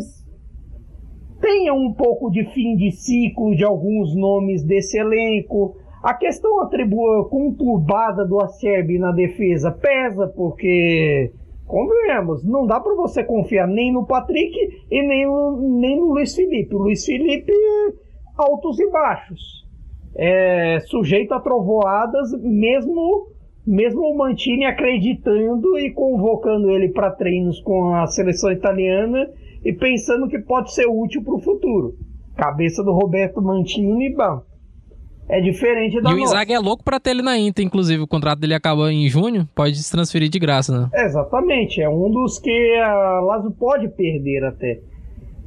tenha um pouco de fim de ciclo de alguns nomes desse elenco. A questão atribua conturbada do Acerbi na defesa pesa, porque, convenhamos, não dá para você confiar nem no Patrick e nem no, nem no Luiz Felipe. O Luiz Felipe, altos e baixos. É sujeito a trovoadas, mesmo mesmo o Mantini acreditando e convocando ele para treinos com a seleção italiana e pensando que pode ser útil para o futuro. Cabeça do Roberto Mantini, bom, é diferente da E o Isaac é louco para ter ele na Inter, inclusive o contrato dele acaba em junho, pode se transferir de graça, né? Exatamente, é um dos que a Lazio pode perder até.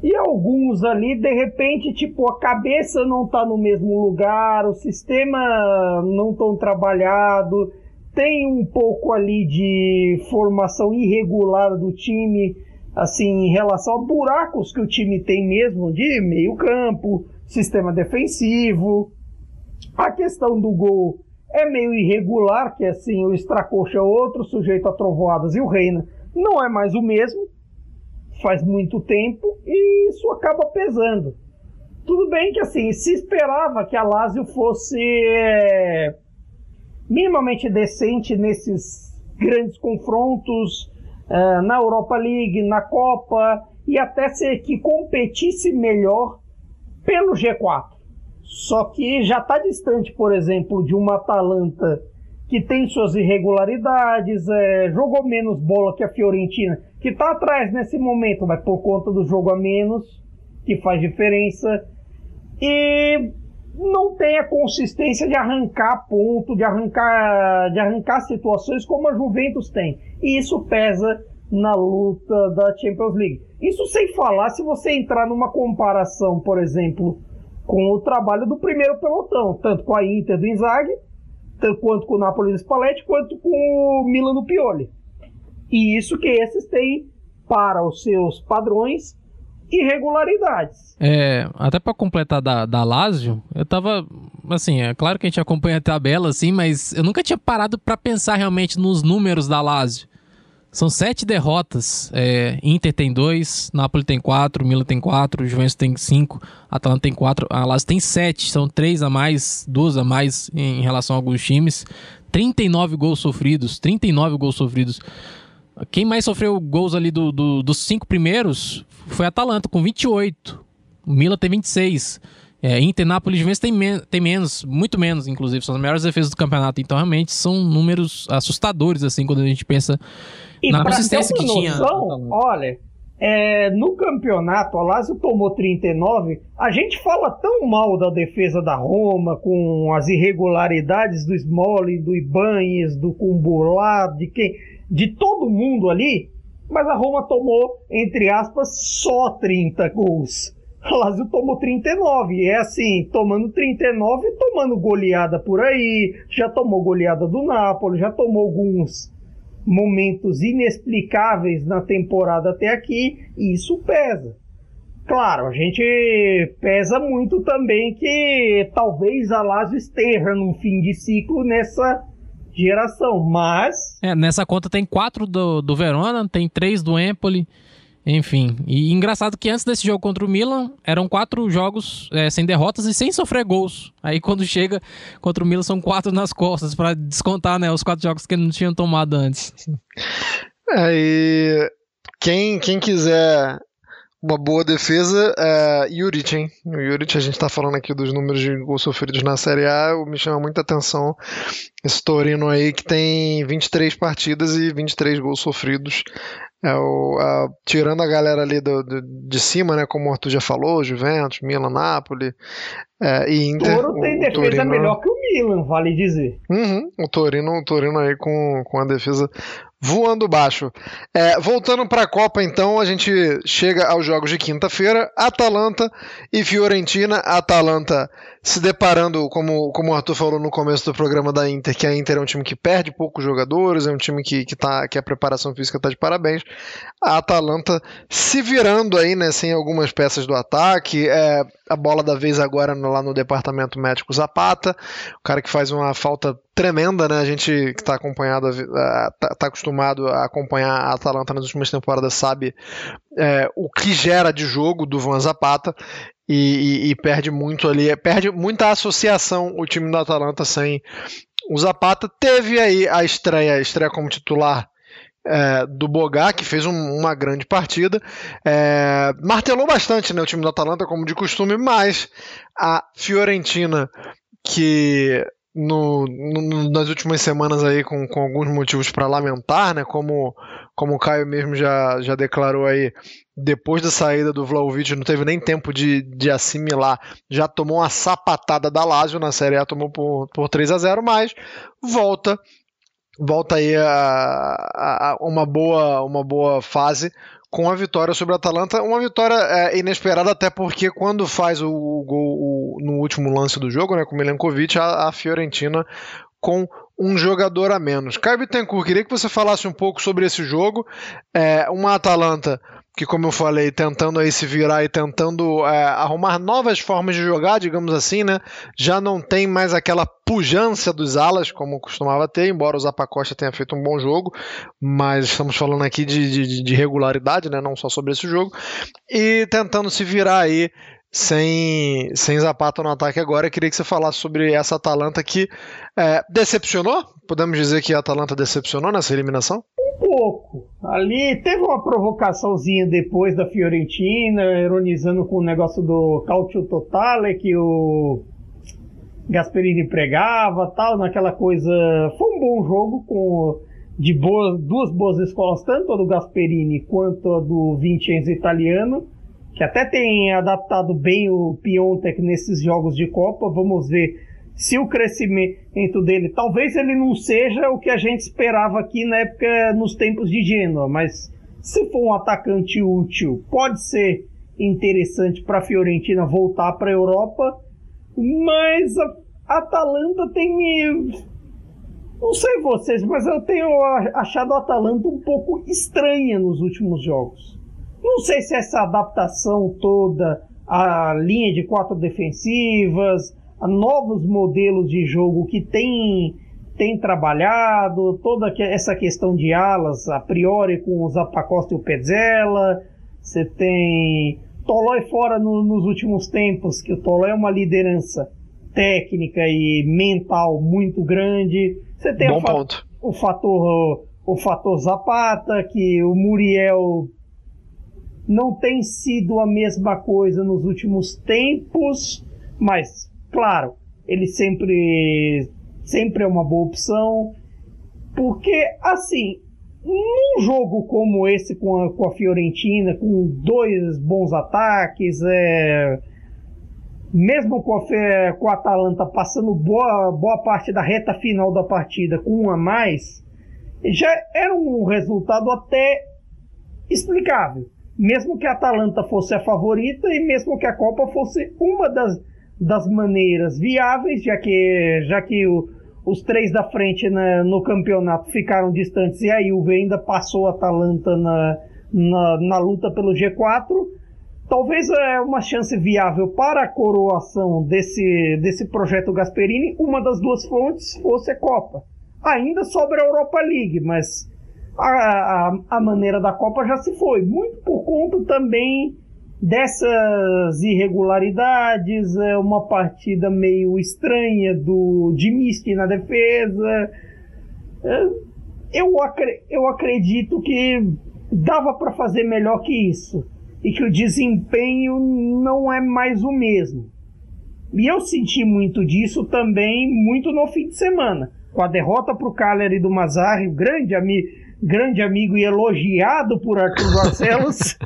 E alguns ali, de repente, tipo, a cabeça não tá no mesmo lugar, o sistema não tão trabalhado, tem um pouco ali de formação irregular do time, assim, em relação a buracos que o time tem mesmo de meio campo, sistema defensivo. A questão do gol é meio irregular, que assim, o Stracocha é outro, sujeito a trovoadas, e o Reina não é mais o mesmo, faz muito tempo, e isso acaba pesando. Tudo bem que assim, se esperava que a Lazio fosse é, minimamente decente nesses grandes confrontos é, na Europa League, na Copa, e até ser que competisse melhor pelo G4. Só que já está distante, por exemplo, de uma Atalanta que tem suas irregularidades, é, jogou menos bola que a Fiorentina, que está atrás nesse momento, mas por conta do jogo a menos, que faz diferença. E não tem a consistência de arrancar ponto, de arrancar, de arrancar situações como a Juventus tem. E isso pesa na luta da Champions League. Isso sem falar se você entrar numa comparação, por exemplo, com o trabalho do primeiro pelotão, tanto com a Inter do Inzaghi, tanto quanto com o Napoli do Spalletti, quanto com o Milan do Pioli. E isso que esses têm para os seus padrões irregularidades. É, até para completar da, da Lazio, eu tava assim, é claro que a gente acompanha a tabela assim, mas eu nunca tinha parado para pensar realmente nos números da Lazio. São sete derrotas. É, Inter tem dois, Napoli tem quatro, Milan tem quatro, Juventus tem cinco, Atalanta tem quatro, a Lazio tem sete. São três a mais, duas a mais em relação a alguns times. 39 gols sofridos, 39 gols sofridos. Quem mais sofreu gols ali do, do, dos cinco primeiros foi a Atalanta, com 28. O Milan tem 26. É, Inter, Napoli e Juventus tem, men tem menos, muito menos, inclusive. São as melhores defesas do campeonato. Então, realmente, são números assustadores, assim, quando a gente pensa e na consistência que noção, tinha. Olha, é, no campeonato, a Lazio tomou 39. A gente fala tão mal da defesa da Roma, com as irregularidades do Smolli, do Ibanez, do Cumbulá, de quem, de todo mundo ali. Mas a Roma tomou, entre aspas, só 30 gols. A Lazio tomou 39. E é assim, tomando 39 tomando goleada por aí. Já tomou goleada do Napoli, já tomou alguns momentos inexplicáveis na temporada até aqui, e isso pesa. Claro, a gente pesa muito também que talvez a Lazio esteja num fim de ciclo nessa geração, mas... É, nessa conta tem quatro do, do Verona, tem três do Empoli, enfim, e engraçado que antes desse jogo contra o Milan, eram quatro jogos é, sem derrotas e sem sofrer gols. Aí quando chega contra o Milan, são quatro nas costas, para descontar né, os quatro jogos que não tinha tomado antes. Aí, quem, quem quiser uma boa defesa é Juric, hein? O Juric, a gente tá falando aqui dos números de gols sofridos na Série A, me chama muita atenção esse Torino aí que tem 23 partidas e 23 gols sofridos. É o, a, tirando a galera ali do, do, de cima, né, como o Arthur já falou, Juventus, Milan, Napoli é, e Inter. Toro tem o, defesa Torino... melhor que o Milan, vale dizer. Uhum, o Torino, o Torino aí com, com a defesa voando baixo. É, voltando para a Copa, então, a gente chega aos jogos de quinta-feira. Atalanta e Fiorentina. Atalanta se deparando, como, como o Arthur falou no começo do programa da Inter, que a Inter é um time que perde poucos jogadores, é um time que, que, tá, que a preparação física está de parabéns. A Atalanta se virando aí, né, sem algumas peças do ataque. É, a bola da vez agora lá no departamento médico Zapata, o cara que faz uma falta tremenda, né? A gente que está acompanhado, está tá acostumado a acompanhar a Atalanta nas últimas temporadas sabe é, o que gera de jogo do Van Zapata e, e, e, perde muito ali, perde muita associação o time da Atalanta sem o Zapata. Teve aí a estreia, a estreia como titular é, do Bogá, que fez um, uma grande partida. É, martelou bastante né, o time da Atalanta, como de costume, mas a Fiorentina, que no, no, nas últimas semanas aí com, com alguns motivos para lamentar, né? Como, como o Caio mesmo já, já declarou aí, depois da saída do Vlaovic não teve nem tempo de, de assimilar, já tomou uma sapatada da Lazio na Série A, tomou por, por 3 a 0 mas volta volta aí a, a, a uma boa uma boa fase com a vitória sobre a Atalanta, uma vitória é, inesperada até porque quando faz o, gol no último lance do jogo, né, com o Milenkovic, a, a Fiorentina com um jogador a menos. Caio Bittencourt, queria que você falasse um pouco sobre esse jogo. É, uma Atalanta que, como eu falei, tentando aí se virar e tentando é, arrumar novas formas de jogar, digamos assim, né? Já não tem mais aquela pujança dos alas como costumava ter, embora o Zapacosta tenha feito um bom jogo, mas estamos falando aqui de, de, de regularidade, né? Não só sobre esse jogo. E tentando se virar aí sem, sem Zapata no ataque agora. Eu queria que você falasse sobre essa Atalanta que é, decepcionou? Podemos dizer que a Atalanta decepcionou nessa eliminação? Um pouco. Ali teve uma provocaçãozinha depois da Fiorentina, ironizando com o negócio do Calcio Totale que o Gasperini pregava, tal, naquela coisa. Foi um bom jogo com de boas, duas boas escolas, tanto a do Gasperini quanto a do Vincenzo italiano que até tem adaptado bem o Piontek nesses jogos de Copa. Vamos ver se o crescimento dele, talvez ele não seja o que a gente esperava aqui na época, nos tempos de Genoa, mas se for um atacante útil, pode ser interessante para a Fiorentina voltar para a Europa. Mas a Atalanta tem me. Não sei vocês, mas eu tenho achado a Atalanta um pouco estranha nos últimos jogos. Não sei se essa adaptação toda à linha de quatro defensivas, a novos modelos de jogo que tem, tem trabalhado, toda essa questão de alas, a priori com o Zapacosta e o Pezzella, você tem Tolói fora no, nos últimos tempos, que o Tolói é uma liderança técnica e mental muito grande. Você tem Bom o, fa ponto. o fator o fator Zapata, que o Muriel não tem sido a mesma coisa nos últimos tempos, mas claro, ele sempre sempre é uma boa opção, porque assim, num jogo como esse com a, com a Fiorentina, com dois bons ataques, é, mesmo com a, com a Atalanta passando boa, boa parte da reta final da partida com um a mais, já era um resultado até explicável mesmo que a Atalanta fosse a favorita e mesmo que a Copa fosse uma das, das maneiras viáveis, já que, já que o, os três da frente na, no campeonato ficaram distantes e a Juve ainda passou a Atalanta na, na, na luta pelo G4. Talvez é uma chance viável para a coroação desse, desse projeto Gasperini. Uma das duas fontes fosse a Copa. Ainda sobra a Europa League, mas a, a, a maneira da Copa já se foi. Muito por conta também dessas irregularidades, é uma partida meio estranha do Dimiski na defesa. É, eu, eu acredito que dava para fazer melhor que isso e que o desempenho não é mais o mesmo. E eu senti muito disso também, muito no fim de semana. Com a derrota para o Cagliari do Mazzarri, grande amigo grande amigo e elogiado por Arthur Barcelos.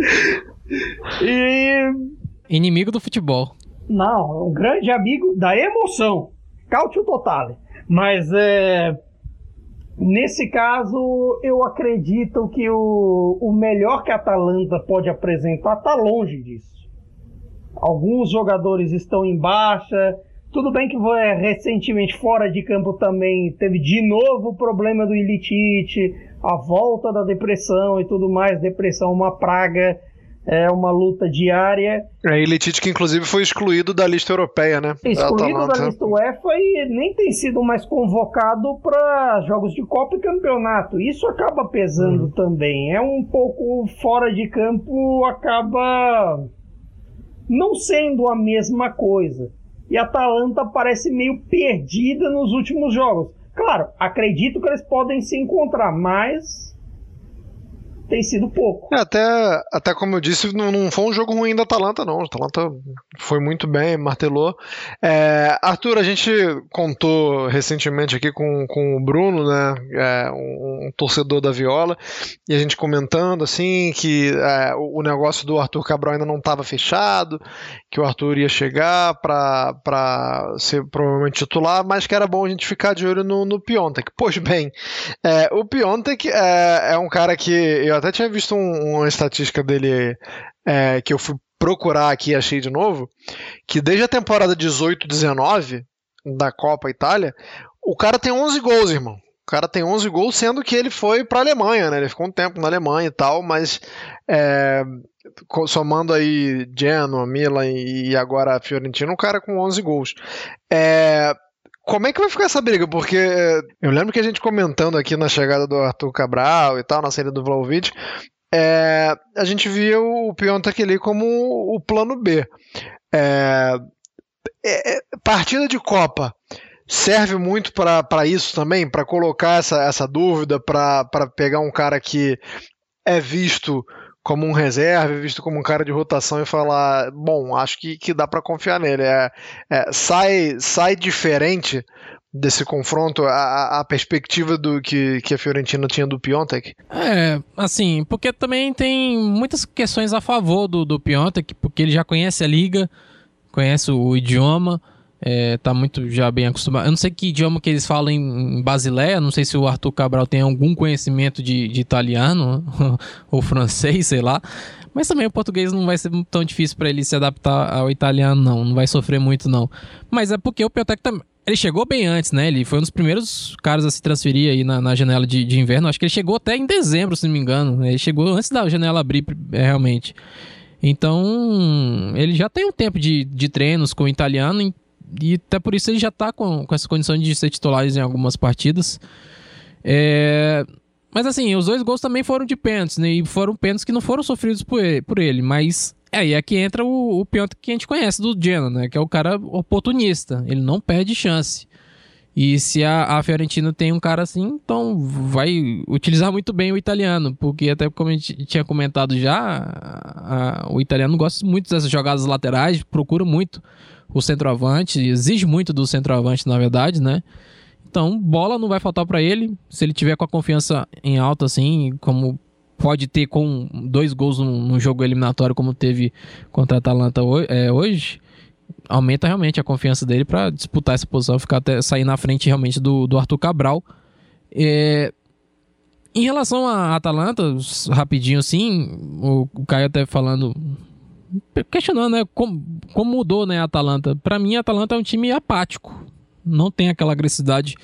[LAUGHS] e. Inimigo do futebol. Não, um grande amigo da emoção. Cautio totale. Mas é. Nesse caso, eu acredito que o, o melhor que a Atalanta pode apresentar está longe disso. Alguns jogadores estão em baixa, tudo bem que é, recentemente fora de campo também teve de novo o problema do Ilitite, a volta da depressão e tudo mais. Depressão é uma praga, é uma luta diária. É, Ilitite que inclusive foi excluído da lista europeia, né? Excluído da lista UEFA e nem tem sido mais convocado para jogos de Copa e campeonato. Isso acaba pesando uhum. também. É um pouco fora de campo, acaba não sendo a mesma coisa e a Atalanta parece meio perdida nos últimos jogos. Claro, acredito que eles podem se encontrar, mas tem sido pouco. É, até, até como eu disse, não, não, foi um jogo ruim da Atalanta, não. A Atalanta foi muito bem, martelou. É, Arthur, a gente contou recentemente aqui com, com o Bruno, né, é, um, um, torcedor da Viola, e a gente comentando assim que é, o negócio do Arthur Cabral ainda não estava fechado, que o Arthur ia chegar para ser provavelmente titular, mas que era bom a gente ficar de olho no, no Piontek. Pois bem, é, o Piontek é, é um cara que eu até tinha visto um, uma estatística dele é, que eu fui procurar aqui e achei de novo, que desde a temporada 18-19 da Copa Itália, o cara tem 11 gols, irmão. Cara tem 11 gols, sendo que ele foi para a Alemanha, né? Ele ficou um tempo na Alemanha e tal, mas é, somando aí Genoa, Milan e agora a Fiorentina, um cara com 11 gols. É, como é que vai ficar essa briga? Porque eu lembro que a gente comentando aqui na chegada do Arthur Cabral e tal, na saída do Vlaovic, é, a gente via o Piontek ali como o plano B. É, é, é partida de Copa serve muito para isso também, para colocar essa, essa dúvida, para pegar um cara que é visto como um reserva, visto como um cara de rotação e falar, bom, acho que, que dá para confiar nele. É, é, sai, sai diferente desse confronto a, a perspectiva do que, que a Fiorentina tinha do Piontek? É, assim, porque também tem muitas questões a favor do, do Piontek, porque ele já conhece a liga, conhece o idioma, é, tá muito já bem acostumado. Eu não sei que idioma que eles falam em, Basileia, não sei se o Arthur Cabral tem algum conhecimento de, de italiano [LAUGHS] ou francês, sei lá. Mas também o português não vai ser tão difícil para ele se adaptar ao italiano, não. Não vai sofrer muito, não. Mas é porque o Piotek também. Ele chegou bem antes, né? Ele foi um dos primeiros caras a se transferir aí na, na janela de, de, inverno. Acho que ele chegou até em dezembro, se não me engano. Ele chegou antes da janela abrir, é, realmente. Então, ele já tem um tempo de, de treinos com o italiano e até por isso ele já está com, com essa condição de ser titular em algumas partidas. É, mas assim, os dois gols também foram de pênaltis, né? E foram pênaltis que não foram sofridos por ele. Por ele mas é que entra o, o que a gente conhece do Genoa, né? Que é o cara oportunista. Ele não perde chance. E se a, a, Fiorentina tem um cara assim, então vai utilizar muito bem o italiano, porque até como a gente tinha comentado já, a, a, o italiano gosta muito dessas jogadas laterais, procura muito o centroavante, exige muito do centroavante, na verdade, né? Então, bola não vai faltar para ele. Se ele tiver com a confiança em alta, assim, como pode ter com dois gols no, jogo eliminatório, como teve contra a Atalanta é, hoje, aumenta realmente a confiança dele para disputar essa posição, ficar até sair na frente realmente do, do Arthur Cabral. É, em relação à Atalanta, rapidinho assim, o Caio até falando questionando, né, como, como mudou, né, a Atalanta. Para mim, a Atalanta é um time apático. Não tem aquela agressividade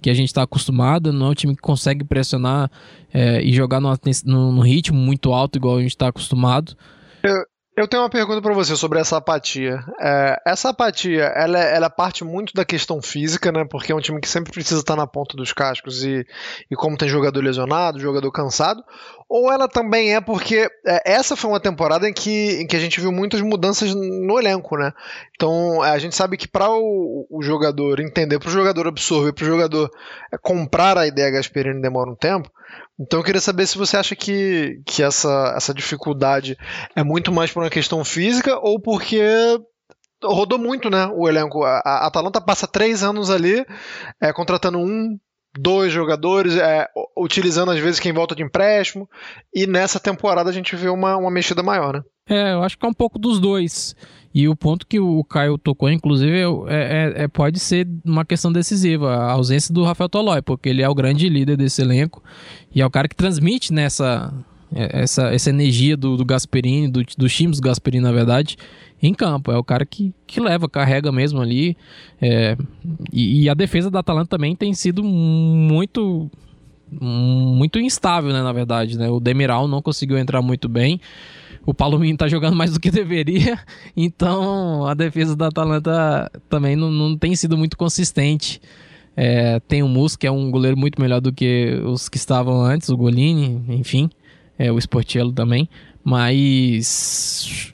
que a gente está acostumado, não é um time que consegue pressionar é, e jogar no, no, ritmo muito alto, igual a gente está acostumado. Eu, eu tenho uma pergunta para você sobre essa apatia. É, essa apatia, ela, é, ela parte muito da questão física, né? Porque é um time que sempre precisa estar na ponta dos cascos e, e como tem jogador lesionado, jogador cansado. Ou ela também é porque é, essa foi uma temporada em que, em que a gente viu muitas mudanças no elenco, né? Então a gente sabe que para o, o, jogador entender, para o jogador absorver, para o jogador é, comprar a ideia Gasperini demora um tempo. Então eu queria saber se você acha que, que essa, essa dificuldade é muito mais por uma questão física ou porque rodou muito, né? O elenco. A, a Atalanta passa três anos ali é, contratando um, dois jogadores, é, utilizando às vezes quem volta de empréstimo, e nessa temporada a gente vê uma, uma mexida maior, né? É, eu acho que é um pouco dos dois. E o ponto que o Caio tocou, inclusive, é, é, é, pode ser uma questão decisiva, a ausência do Rafael Tolói, porque ele é o grande líder desse elenco e é o cara que transmite nessa essa, essa energia do, do Gasperini, do, dos times do Gasperini, na verdade, em campo. É o cara que, que leva, carrega mesmo ali. É, e, e, a defesa da Atalanta também tem sido muito muito instável, né, na verdade. Né? O Demiral não conseguiu entrar muito bem o Palomino tá jogando mais do que [LAUGHS] deveria, então a defesa da Atalanta também não, não tem sido muito consistente. É, tem o Mus, que é um goleiro muito melhor do que os que estavam antes, o Golini, enfim, é, o Sportiello também, mas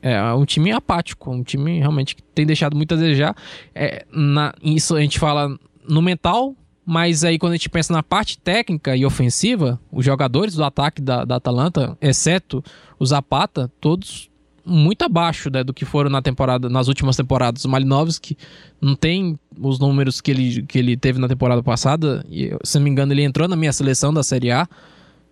é um time apático, um time realmente que tem deixado muito a desejar. É, na, isso a gente fala no mental, mas aí quando a gente pensa na parte técnica e ofensiva, os jogadores do ataque da, da Atalanta, exceto o Zapata, todos muito abaixo né, do que foram na temporada, nas últimas temporadas. O Malinovski não tem os números que ele, que ele teve na temporada passada. E, se não me engano, ele entrou na minha seleção da Série A.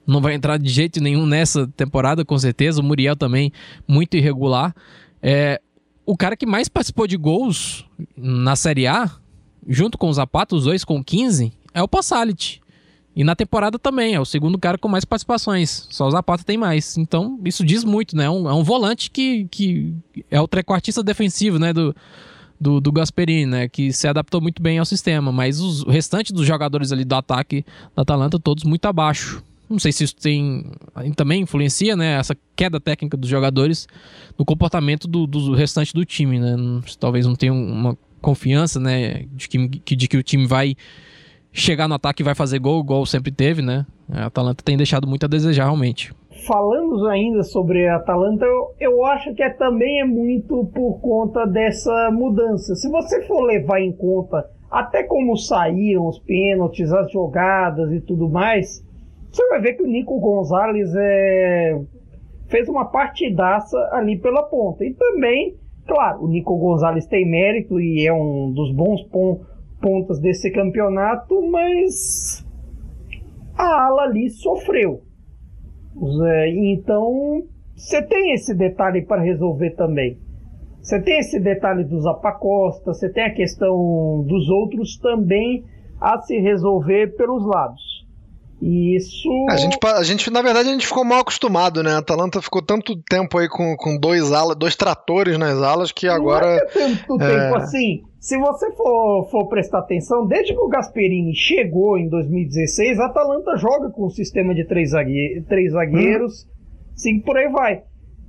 Não vai entrar de jeito nenhum nessa temporada, com certeza. O Muriel também, muito irregular. É, o cara que mais participou de gols na Série A junto com o Zapata, os dois com 15, é o Passalit. E na temporada também, é o segundo cara com mais participações. Só o Zapata tem mais. Então, isso diz muito, né? É um, é um volante que, que é o trequartista defensivo, né? Do, do, do Gasperini, né? Que se adaptou muito bem ao sistema, mas os, o restante dos jogadores ali do ataque da Atalanta, todos muito abaixo. Não sei se isso tem também influencia, né? Essa queda técnica dos jogadores no comportamento do, do restante do time, né? Talvez não tenha uma confiança, né? De que, de que o time vai chegar no ataque e vai fazer gol, igual sempre teve, né? A Atalanta tem deixado muito a desejar realmente. Falando ainda sobre a Atalanta, eu, eu acho que é, também é muito por conta dessa mudança. Se você for levar em conta até como saíram os pênaltis, as jogadas e tudo mais, você vai ver que o Nico Gonzalez é, fez uma partidaça ali pela ponta. E também, claro, o Nico Gonzalez tem mérito e é um dos bons pon pontas desse campeonato, mas a ala ali sofreu. Então, você tem esse detalhe para resolver também. Você tem esse detalhe dos Apacosta, você tem a questão dos outros também a se resolver pelos lados. E isso. A gente, a gente, na verdade, a gente ficou mal acostumado, né? A Atalanta ficou tanto tempo aí com, com dois alas, dois tratores nas alas que agora. Não é tanto é... tempo assim. Se você for, for prestar atenção, desde que o Gasperini chegou em 2016, a Atalanta joga com um sistema de três, zague... três zagueiros, hum. sim, por aí vai.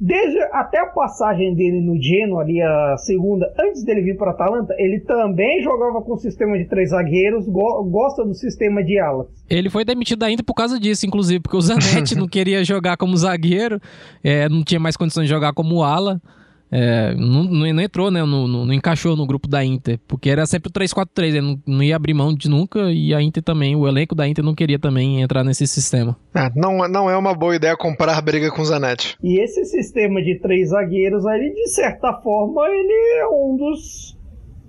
Desde até a passagem dele no Genoa, ali a segunda, antes dele vir para Atalanta, ele também jogava com o sistema de três zagueiros, go gosta do sistema de alas. Ele foi demitido ainda por causa disso, inclusive, porque o Zanetti [LAUGHS] não queria jogar como zagueiro, é, não tinha mais condições de jogar como ala. É, não, não, entrou, né? Não, não, não, encaixou no grupo da Inter, porque era sempre o 3-4-3, ele não, não, ia abrir mão de nunca, e a Inter também, o elenco da Inter não queria também entrar nesse sistema. É, não, não é uma boa ideia comprar briga com o Zanetti. E esse sistema de três zagueiros, aí, de certa forma, ele é um dos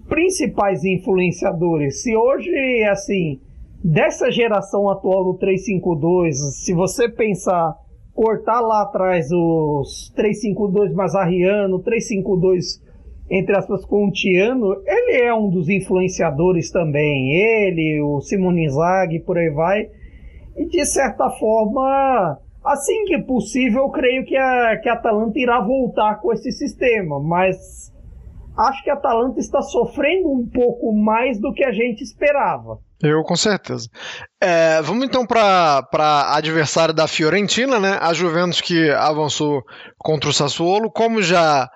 principais influenciadores. Se hoje, assim, dessa geração atual do 3-5-2, se você pensar cortar lá atrás os 352 Mazarriano, 352 entre aspas Contiano, ele é um dos influenciadores também, ele, o Simone Zag, por aí vai. E de certa forma, assim que possível, eu creio que a, que a Atalanta irá voltar com esse sistema, mas acho que a Atalanta está sofrendo um pouco mais do que a gente esperava. Eu, com certeza. É, vamos então para a adversária da Fiorentina, né? A Juventus que avançou contra o Sassuolo. Como já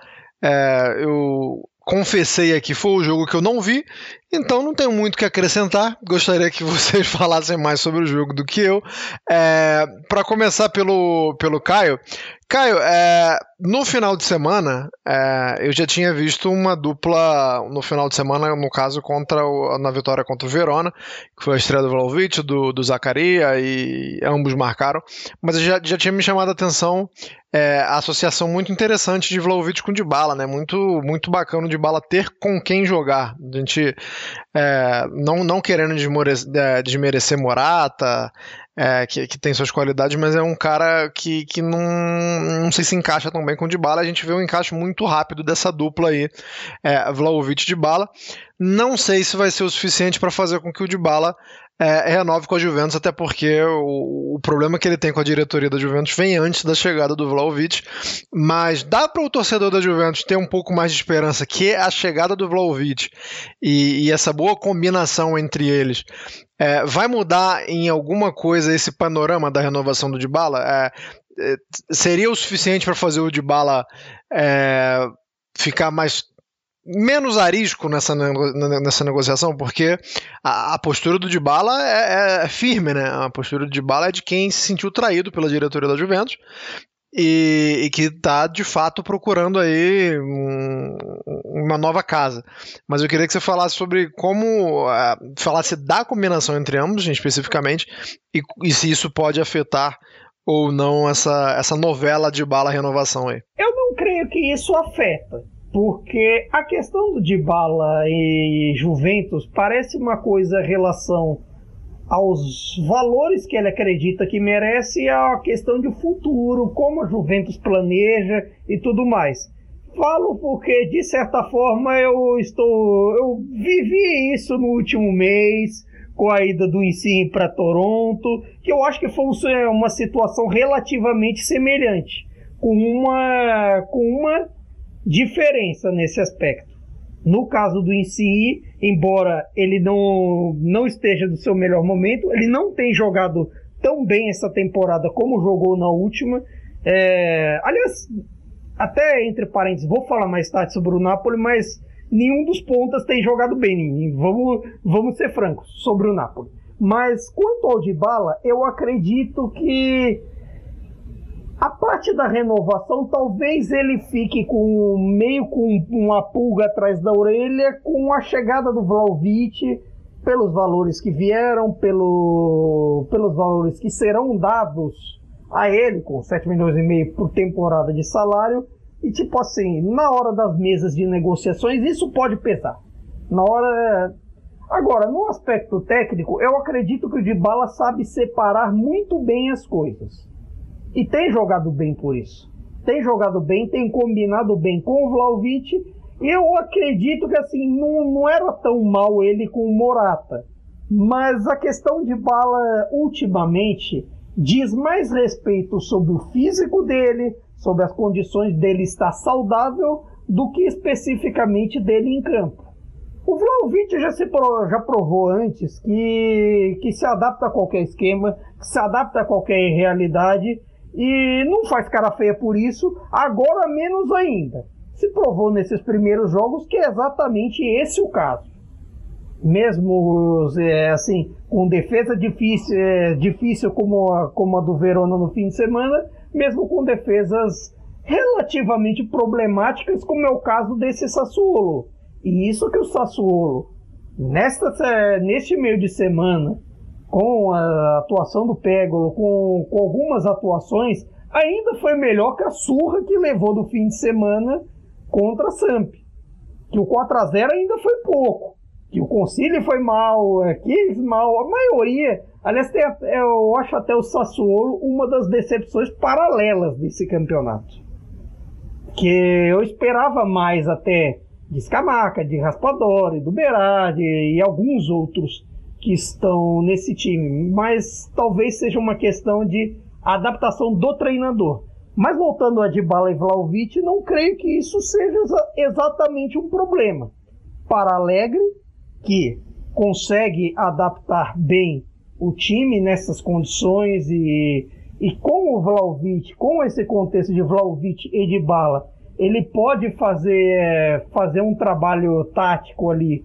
é, eu confessei aqui, foi o jogo que eu não vi, então não tenho muito o que acrescentar. Gostaria que vocês [LAUGHS] falassem mais sobre o jogo do que eu. É, para começar pelo, pelo Caio, Caio, é, no final de semana, é, eu já tinha visto uma dupla no final de semana, no caso, contra o, na vitória contra o Verona, que foi a estreia do Vlaovic, do, do Zacaria, e ambos marcaram, mas já, já tinha me chamado a atenção é, a associação muito interessante de Vlaovic com Dybala, né? Muito, muito bacana o Dybala ter com quem jogar. A gente é, não, não querendo desmerecer, é, desmerecer Morata, é, que, que, tem suas qualidades, mas é um cara que, que não, não sei se encaixa tão bem com o Dybala. A gente vê um encaixe muito rápido dessa dupla aí, é, Vlaovic e Dybala. Não sei se vai ser o suficiente para fazer com que o Dybala é, renove com a Juventus, até porque o, o, problema que ele tem com a diretoria da Juventus vem antes da chegada do Vlaovic, mas dá para o torcedor da Juventus ter um pouco mais de esperança que a chegada do Vlaovic e, e essa boa combinação entre eles é, vai mudar em alguma coisa esse panorama da renovação do Dybala? É, é seria o suficiente para fazer o Dybala é, ficar mais menos arisco nessa, nessa negociação, porque a, a postura do Dybala é, é, firme, né? A postura do Dybala é de quem se sentiu traído pela diretoria da Juventus e, e que está de fato procurando aí um, uma nova casa. Mas eu queria que você falasse sobre como uh, falasse da combinação entre ambos, especificamente, e, e se isso pode afetar ou não essa, essa novela de bala renovação aí. Eu não creio que isso afeta porque a questão do Dybala e Juventus parece uma coisa em relação aos valores que ele acredita que merece a questão de futuro, como a Juventus planeja e tudo mais. Falo porque de certa forma eu estou eu vivi isso no último mês com a ida do Insigne para Toronto, que eu acho que foi uma situação relativamente semelhante, com uma com uma diferença nesse aspecto. No caso do INCI, embora ele não, não esteja no seu melhor momento, ele não tem jogado tão bem essa temporada como jogou na última. É, aliás, até entre parênteses, vou falar mais tarde sobre o Napoli, mas nenhum dos pontas tem jogado bem. Vamos, vamos ser francos sobre o Napoli. Mas quanto ao Dybala, eu acredito que a parte da renovação, talvez ele fique com meio com uma pulga atrás da orelha com a chegada do Vlaovic, pelos valores que vieram, pelo, pelos valores que serão dados a ele, com 7 milhões e meio por temporada de salário. E tipo assim, na hora das mesas de negociações, isso pode pesar. Na hora. Agora, no aspecto técnico, eu acredito que o Dybala sabe separar muito bem as coisas. E tem jogado bem por isso. Tem jogado bem, tem combinado bem com o Vlaovic. Eu acredito que assim, não, não era tão mal ele com o Morata. Mas a questão de bala ultimamente diz mais respeito sobre o físico dele, sobre as condições dele estar saudável, do que especificamente dele em campo. O Vlaovic já, se, já provou antes que, que se adapta a qualquer esquema, que se adapta a qualquer realidade e não faz cara feia por isso, agora menos ainda. Se provou nesses primeiros jogos que é exatamente esse o caso. Mesmo assim, com defesa difícil, é, difícil como, a, como a do Verona no fim de semana, mesmo com defesas relativamente problemáticas, como é o caso desse Sassuolo. E isso que o Sassuolo, nesta, neste meio de semana, com a atuação do Pégolo, com, com algumas atuações, ainda foi melhor que a surra que levou do fim de semana contra a Samp. Que o 4x0 ainda foi pouco. Que o Concílio foi mal, aqueles mal, a maioria. Aliás, tem, eu acho até o Sassuolo uma das decepções paralelas desse campeonato. Que eu esperava mais até de Scamaca, de Raspadori, do Berardi e alguns outros que estão nesse time, mas talvez seja uma questão de adaptação do treinador. Mas voltando a Dybala e Vlaovic, não creio que isso seja exatamente um problema. Para Alegre, que consegue adaptar bem o time nessas condições e, e com o Vlaovic, com esse contexto de Vlaovic e Dybala, ele pode fazer, fazer um trabalho tático ali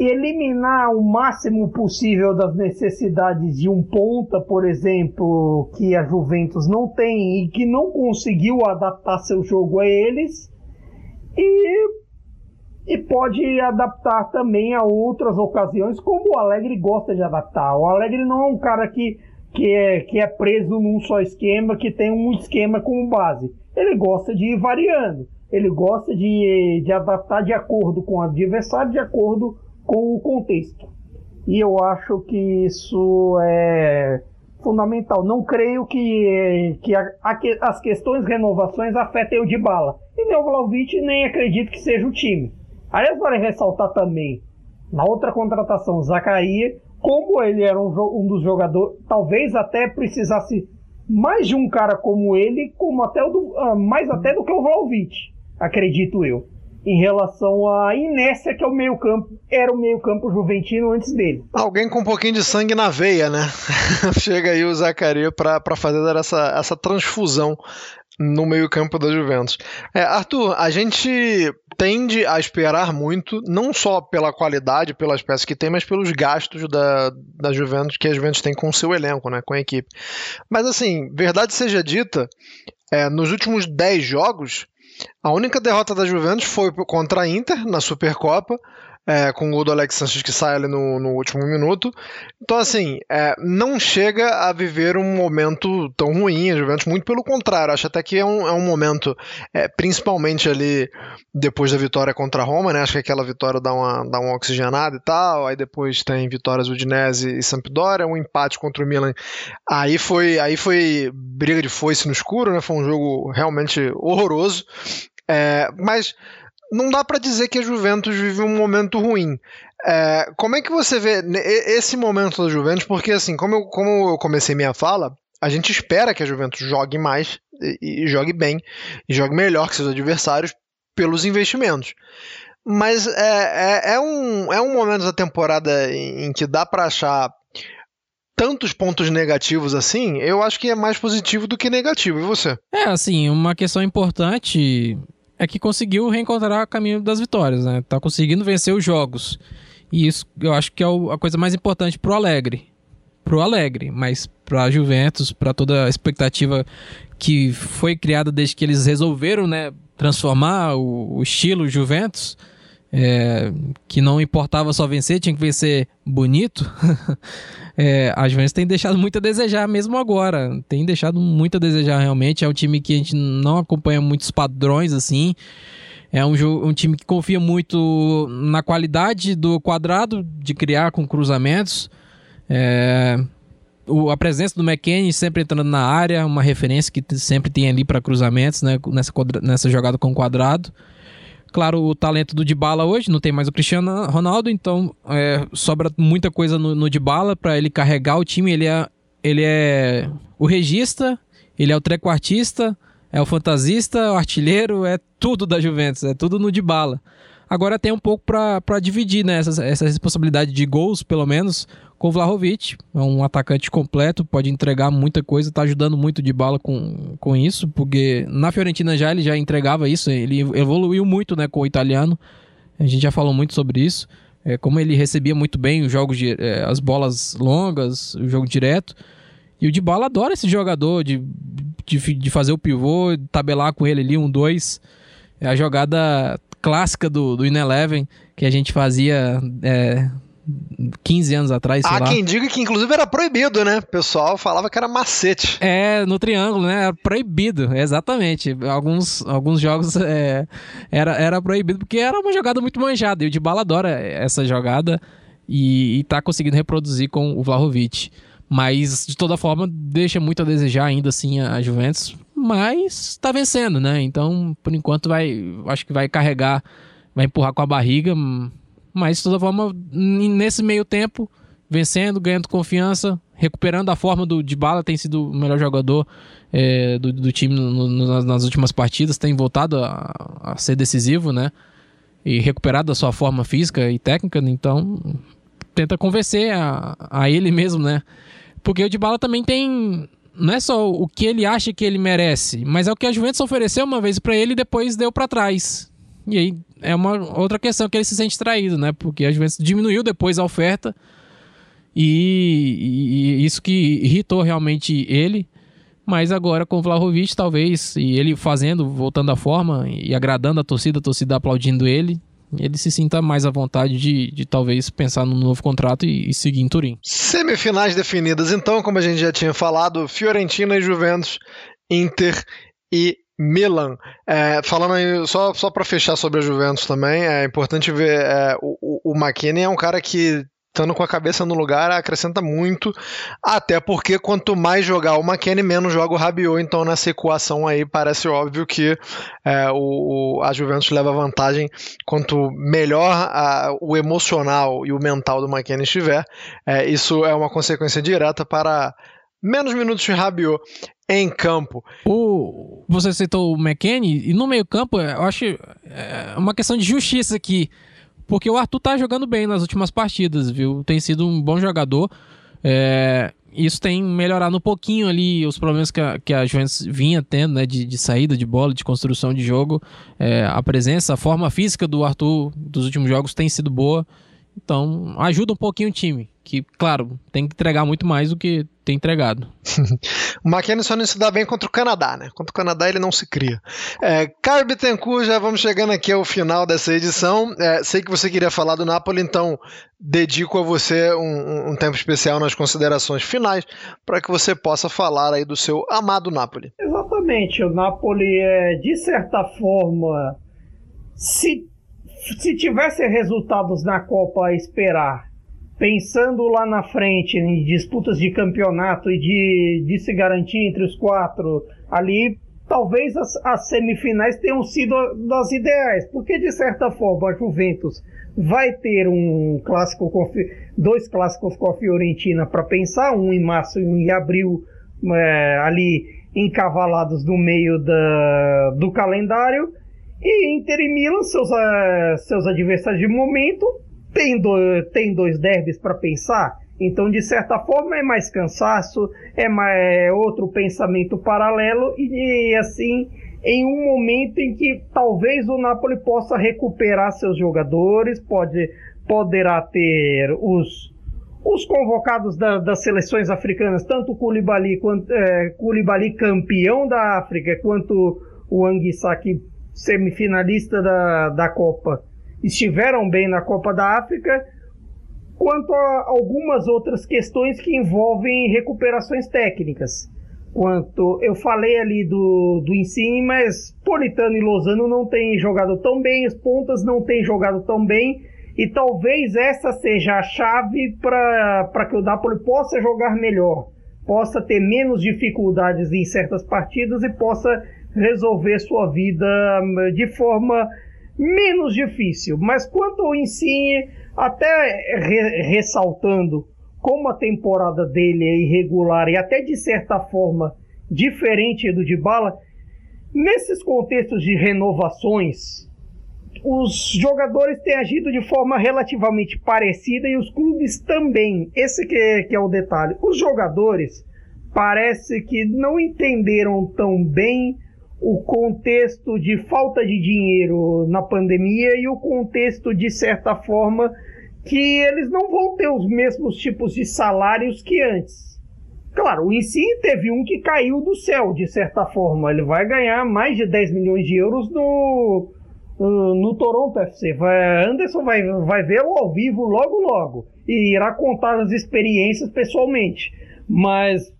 eliminar o máximo possível das necessidades de um ponta, por exemplo, que a Juventus não tem e que não conseguiu adaptar seu jogo a eles, e, e pode adaptar também a outras ocasiões, como o Alegre gosta de adaptar. O Alegre não é um cara que, que, é, que é preso num só esquema, que tem um esquema como base. Ele gosta de ir variando. Ele gosta de, de adaptar de acordo com o adversário, de acordo com o contexto. E eu acho que isso é fundamental. Não creio que, que a, a, as questões renovações afetem o de bala. E nem o Vlaovic nem acredito que seja o time. Aliás, vale ressaltar também, na outra contratação, Zacaria, como ele era um, um dos jogadores, talvez até precisasse mais de um cara como ele, como até o do, uh, mais até do que o Vlaovic, acredito eu em relação à inércia que é o meio-campo, era o meio-campo juventino antes dele. Alguém com um pouquinho de sangue na veia, né? [LAUGHS] Chega aí o Zacaria para fazer essa, essa transfusão no meio-campo da Juventus. É, Arthur, a gente tende a esperar muito, não só pela qualidade, pelas peças que tem, mas pelos gastos da, da Juventus que a Juventus tem com o seu elenco, né, com a equipe. Mas assim, verdade seja dita, é, nos últimos 10 jogos, a única derrota da Juventus foi contra a Inter na Supercopa, é, com o gol do Alex Sanches que sai ali no, no último minuto. Então, assim, é, não chega a viver um momento tão ruim a Juventus, muito pelo contrário, acho até que é um, é um momento, é, principalmente ali depois da vitória contra a Roma, né? Acho que aquela vitória dá uma, dá uma oxigenada e tal, aí depois tem vitórias Udinese e Sampdoria, um empate contra o Milan. Aí foi, aí foi briga de foice no escuro, né? Foi um jogo realmente horroroso. É, mas não dá para dizer que a Juventus vive um momento ruim. É, como é que você vê esse momento da Juventus? Porque, assim, como eu, como eu comecei minha fala, a gente espera que a Juventus jogue mais e, e jogue bem, e jogue melhor que seus adversários pelos investimentos. mas é, é, é, um, é um momento da temporada em, que dá para achar tantos pontos negativos assim, eu acho que é mais positivo do que negativo. E você? É, assim, uma questão importante é que conseguiu reencontrar o caminho das vitórias, né? Tá conseguindo vencer os jogos. E isso eu acho que é a coisa mais importante pro Alegre. Pro Alegre, mas pra Juventus, para toda a expectativa que foi criada desde que eles resolveram, né, transformar o, o estilo Juventus, é, que não importava só vencer, tinha que vencer bonito. [LAUGHS] é, a Juventus tem deixado muito a desejar mesmo agora. Tem deixado muito a desejar realmente. É um time que a gente não acompanha muitos padrões assim. É um, um time que confia muito na qualidade do quadrado de criar com cruzamentos. É, o, a presença do McKennie sempre entrando na área, uma referência que sempre tem ali para cruzamentos, né, nessa, nessa jogada com quadrado. Claro, o talento do Dybala hoje, não tem mais o Cristiano Ronaldo, então é, sobra muita coisa no, no Dybala para ele carregar o time. Ele é, ele é o regista, ele é o trequartista, é o fantasista, o artilheiro, é tudo da Juventus, é tudo no Dybala. Agora tem um pouco para dividir né, essa, essa responsabilidade de gols, pelo menos, com o Vlahovic. É um atacante completo, pode entregar muita coisa, está ajudando muito de bala com, com isso, porque na Fiorentina já ele já entregava isso, ele evoluiu muito né, com o italiano. A gente já falou muito sobre isso. É, como ele recebia muito bem os jogos, de, é, as bolas longas, o jogo direto. E o Dybala adora esse jogador de, de, de fazer o pivô, tabelar com ele ali, um dois. A jogada clássica do, do Ineleven que a gente fazia é, 15 anos atrás. Há lá. quem diga que inclusive era proibido, né? O pessoal falava que era macete. É, no triângulo, né? Era proibido, exatamente. Alguns, alguns jogos é, era, era proibido porque era uma jogada muito manjada. E o de bala adora essa jogada e, e tá conseguindo reproduzir com o Vlahovic. Mas, de toda forma, deixa muito a desejar ainda assim a Juventus mas tá vencendo, né? Então, por enquanto, vai, acho que vai carregar, vai empurrar com a barriga, mas de toda forma, nesse meio tempo, vencendo, ganhando confiança, recuperando a forma do Bala tem sido o melhor jogador é, do, do, time no, no, nas últimas partidas, tem voltado a, a, ser decisivo, né? E recuperado a sua forma física e técnica, então tenta convencer a, a ele mesmo, né? Porque o Bala também tem não é só o que ele acha que ele merece, mas é o que a Juventus ofereceu uma vez para ele e depois deu para trás. E aí é uma outra questão que ele se sente traído, né? Porque a Juventus diminuiu depois a oferta e, e isso que irritou realmente ele. Mas agora com o Vlahovic, talvez, e ele fazendo, voltando à forma e agradando a torcida, a torcida aplaudindo ele, ele se sinta mais à vontade de, de talvez pensar num novo contrato e, e, seguir em Turim. Semifinais definidas, então, como a gente já tinha falado, Fiorentina e Juventus, Inter e Milan. É, falando aí, só, só para fechar sobre a Juventus também, é importante ver é, o, o, McKinney é um cara que estando com a cabeça no lugar, acrescenta muito. Até porque quanto mais jogar o McKennie, menos joga o Rabiot. Então, nessa equação aí, parece óbvio que é, o, a Juventus leva vantagem quanto melhor a, o emocional e o mental do McKennie estiver. É, isso é uma consequência direta para menos minutos de Rabiot em campo. O, você citou o McKennie, e no meio campo, eu acho é uma questão de justiça aqui. Porque o Arthur tá jogando bem nas últimas partidas, viu? Tem sido um bom jogador. É, isso tem melhorado um pouquinho ali os problemas que a, que a Juventus vinha tendo, né? De, de saída de bola, de construção de jogo. É, a presença, a forma física do Arthur dos últimos jogos tem sido boa. Então, ajuda um pouquinho o time. Que, claro, tem que entregar muito mais do que tem entregado. [LAUGHS] o McKenna só não se dá bem contra o Canadá, né? Contra o Canadá ele não se cria. É, Caio Bittencourt, já vamos chegando aqui ao final dessa edição. É, sei que você queria falar do Napoli, então dedico a você um, um tempo especial nas considerações finais para que você possa falar aí do seu amado Napoli. Exatamente. O Napoli é, de certa forma, se se tivesse resultados na Copa a esperar, pensando lá na frente em disputas de campeonato e de, de se garantir entre os quatro ali, talvez as, as semifinais tenham sido das ideais, porque de certa forma a Juventus vai ter um clássico dois clássicos com a Fiorentina para pensar, um em março e um em abril, é, ali encavalados no meio da, do calendário E Inter e Milan, seus, uh, seus adversários de momento, tem, do, tem dois derbys para pensar. Então, de certa forma, é mais cansaço, é, mais, é outro pensamento paralelo e, e assim em um momento em que talvez o Napoli possa recuperar seus jogadores, pode, poderá ter os, os convocados da, das seleções africanas, tanto o Koulibaly, quanto, é, Koulibaly campeão da África, quanto o Anguissaki semifinalista da, da Copa, estiveram bem na Copa da África, quanto a algumas outras questões que envolvem recuperações técnicas. Quanto eu falei ali do, do Insigne, mas Politano e Lozano não têm jogado tão bem, as pontas não têm jogado tão bem, e talvez essa seja a chave para que o Napoli possa jogar melhor, possa ter menos dificuldades em certas partidas e possa resolver sua vida hum, de forma menos difícil. Mas quanto ao Insigne, até re, ressaltando como a temporada dele é irregular e até de certa forma diferente do de Bala, nesses contextos de renovações, os jogadores têm agido de forma relativamente parecida e os clubes também. Esse que é, que é o detalhe. Os jogadores parece que não entenderam tão bem o contexto de falta de dinheiro na pandemia e o contexto de certa forma que eles não vão ter os mesmos tipos de salários que antes. Claro, o Insigne teve um que caiu do céu, de certa forma. Ele vai ganhar mais de 10 milhões de euros no, no Toronto FC. Vai, Anderson vai, vai vê-lo ao vivo logo, logo. E irá contar as experiências pessoalmente. Mas,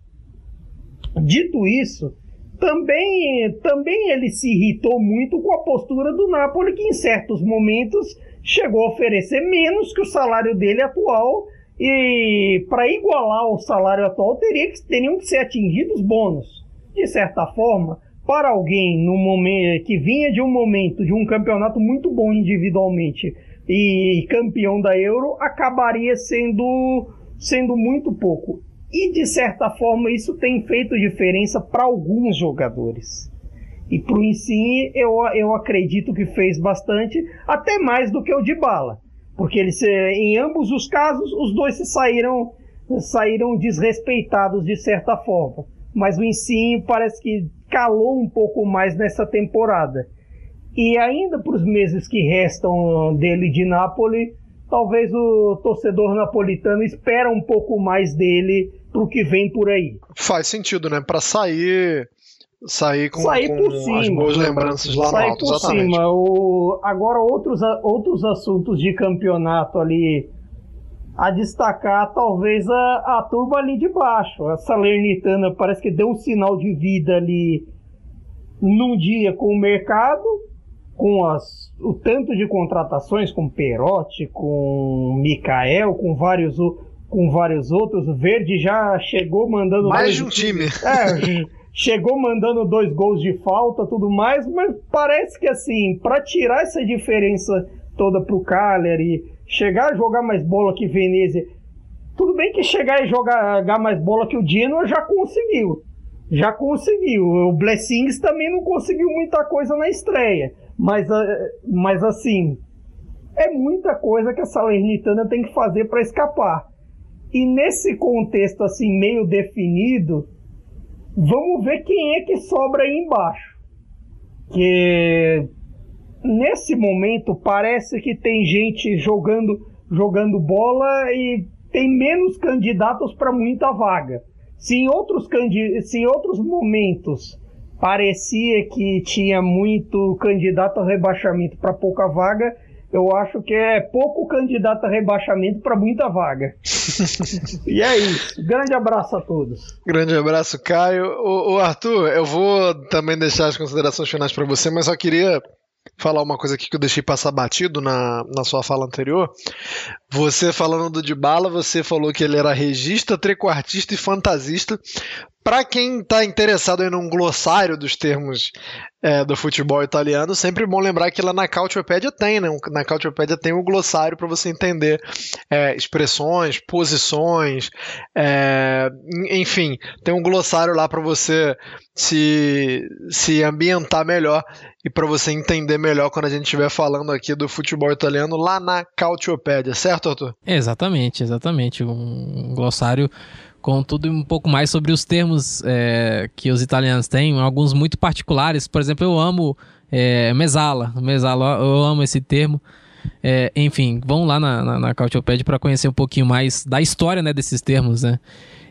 dito isso, também, também ele se irritou muito com a postura do Napoli, que em certos momentos chegou a oferecer menos que o salário dele atual e para igualar o salário atual teria que, teriam que ser atingidos bônus. De certa forma, para alguém no momento que vinha de um momento de um campeonato muito bom individualmente e campeão da Euro, acabaria sendo sendo muito pouco. E de certa forma isso tem feito diferença para alguns jogadores. E pro Insigne, eu, eu acredito que fez bastante, até mais do que o de Bala. Porque eles, em ambos os casos, os dois se saíram, saíram desrespeitados de certa forma. Mas o Insigne parece que calou um pouco mais nessa temporada. E ainda para os meses que restam dele de Nápoles, talvez o torcedor napolitano espera um pouco mais dele para o que vem por aí. Faz sentido, né? Para sair sair com, sair com por cima, as boas lembranças lá sair no alto, por exatamente. cima. O, agora outros, outros assuntos de campeonato ali a destacar, talvez a, a turma ali de baixo. A Salernitana parece que deu um sinal de vida ali num dia com o mercado, com as, o tanto de contratações com Perotti, com Mikael, com vários com vários outros. O Verde já chegou mandando mais de um time. [LAUGHS] É, chegou mandando dois gols de falta, tudo mais, mas parece que assim, para tirar essa diferença toda pro Cagliari, chegar a jogar mais bola que Venezia, tudo bem que chegar e jogar mais bola que o Genoa já conseguiu. Já conseguiu. O Blessings também não conseguiu muita coisa na estreia. Mas, ah, mas assim, é muita coisa que a Salernitana tem que fazer para escapar. E nesse contexto assim meio definido, Vamos ver quem é que sobra aí embaixo. Que nesse momento parece que tem gente jogando, jogando bola e tem menos candidatos para muita vaga. Se em, outros se em outros momentos parecia que tinha muito candidato a rebaixamento para pouca vaga, eu acho que é pouco candidato a rebaixamento para muita vaga. [LAUGHS] e é isso. Grande abraço a todos. Grande abraço, Caio. O, o Arthur, eu vou também deixar as considerações finais para você, mas só queria falar uma coisa aqui que eu deixei passar batido na, na sua fala anterior. Você falando do Dybala, você falou que ele era regista, trequartista e fantasista. Para quem está interessado em um glossário dos termos é, do futebol italiano, sempre bom lembrar que lá na Cautiopédia tem, né? Na Cautiopédia tem o um glossário para você entender é, expressões, posições, é, enfim, tem um glossário lá para você se, se ambientar melhor e para você entender melhor quando a gente estiver falando aqui do futebol italiano lá na Cautiopédia, certo, Arthur? Exatamente, exatamente. Um glossário com tudo um pouco mais sobre os termos é, que os italianos têm, alguns muito particulares. Por exemplo, eu amo é, mesala, mesala, eu amo esse termo. É, enfim, vão lá na, na, na para conhecer um pouquinho mais da história né, desses termos, né?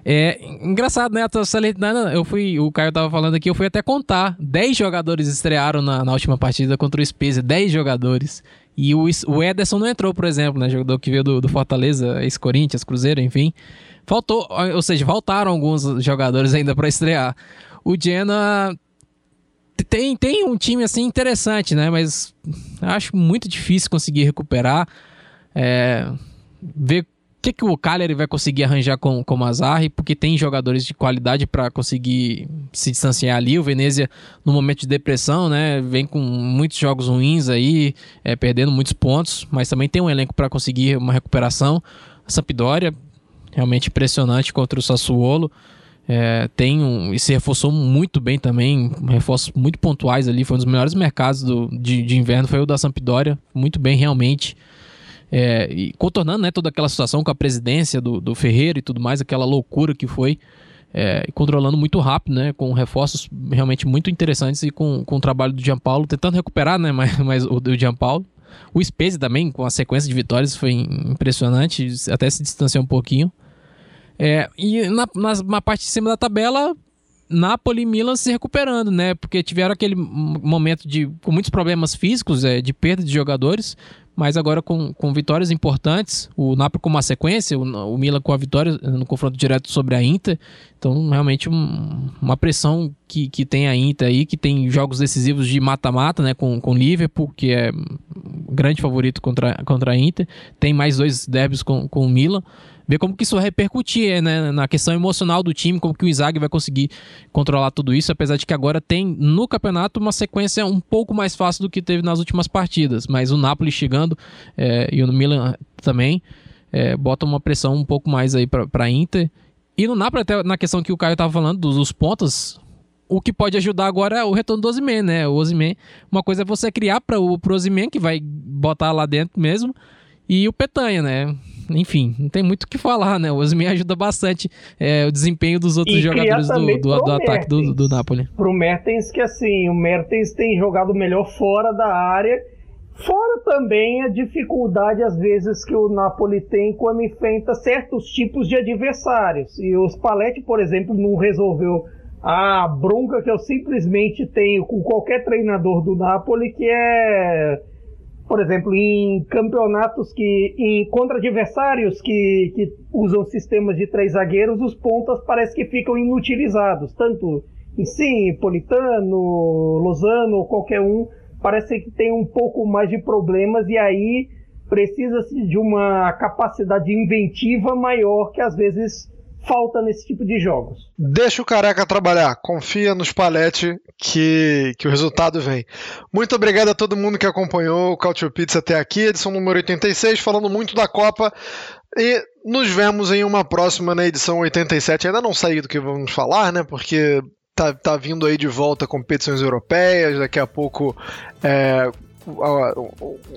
É engraçado, né? A eu fui, o Caio tava falando aqui, eu fui até contar. 10 jogadores estrearam na, na última partida contra o Spezia, 10 jogadores. E o, o Ederson não entrou, por exemplo, né? Jogador que veio do, do Fortaleza, ex-Corinthians, Cruzeiro, enfim. Faltou, ou seja, faltaram alguns jogadores ainda para estrear. O Jena tem, tem um time assim interessante, né? Mas acho muito difícil conseguir recuperar. É, ver o que, que o Cagliari vai conseguir arranjar com, com o Mazarri, porque tem jogadores de qualidade para conseguir se distanciar ali. O Venezia, no momento de depressão, né? Vem com muitos jogos ruins aí, é, perdendo muitos pontos, mas também tem um elenco para conseguir uma recuperação. A Sampdoria realmente impressionante contra o Sassuolo. É, tem um, e se reforçou muito bem também, reforços muito pontuais ali. Foi um dos melhores mercados do, de, de inverno, foi o da Sampdoria, muito bem realmente. É, e contornando né, toda aquela situação com a presidência do, do Ferreira e tudo mais, aquela loucura que foi. É, controlando muito rápido, né, com reforços realmente muito interessantes e com, com o trabalho do Gianpaulo, tentando recuperar né, [LAUGHS] mas, mas o do Gianpaulo. O Spezia também, com a sequência de vitórias, foi impressionante, até se distanciou um pouquinho. É, e na, na, na, parte de cima da tabela, Napoli e Milan se recuperando, né? Porque tiveram aquele momento de com muitos problemas físicos, é, de perda de jogadores, mas agora com, com vitórias importantes, o Napoli com uma sequência, o, o Milan com a vitória no confronto direto sobre a Inter, então realmente um, uma pressão que, que tem a Inter aí, que tem jogos decisivos de mata-mata, né, com, com Liverpool, que é grande favorito contra, contra a Inter, tem mais dois derbys com, com o Milan, ver como que isso vai repercutir né, na questão emocional do time, como que o Inzaghi vai conseguir controlar tudo isso, apesar de que agora tem no campeonato uma sequência um pouco mais fácil do que teve nas últimas partidas, mas o Napoli chegando é, e o Milan também é, bota uma pressão um pouco mais aí para a Inter. E no Napoli, até na questão que o Caio estava falando dos, dos pontos, o que pode ajudar agora é o retorno do Ozyman, né? O Ozyman, uma coisa é você criar para o Ozyman, que vai botar lá dentro mesmo, e o Petanha, né? enfim, não tem muito o que falar, né? O Osmi ajuda bastante é, o desempenho dos outros e jogadores do, do, do ataque do, do Napoli. Pro Mertens, que assim, o Mertens tem jogado melhor fora da área. Fora também a dificuldade, às vezes, que o Napoli tem quando enfrenta certos tipos de adversários. E o Spalletti, por exemplo, não resolveu a bronca que eu simplesmente tenho com qualquer treinador do Napoli, que é por exemplo, em campeonatos que, em, contra adversários que, que usam sistemas de três zagueiros, os pontas parece que ficam inutilizados, tanto em si, Politano, Lozano, qualquer um, parece que tem um pouco mais de problemas e aí precisa-se de uma capacidade inventiva maior que às vezes falta nesse tipo de jogos. Deixa o careca trabalhar, confia nos palete que, que o resultado vem. Muito obrigado a todo mundo que acompanhou o Culture Pizza até aqui, edição número 86, falando muito da Copa. E nos vemos em uma próxima na edição 87. Ainda não saí do que vamos falar, né? Porque tá, tá vindo aí de volta competições europeias, daqui a pouco é,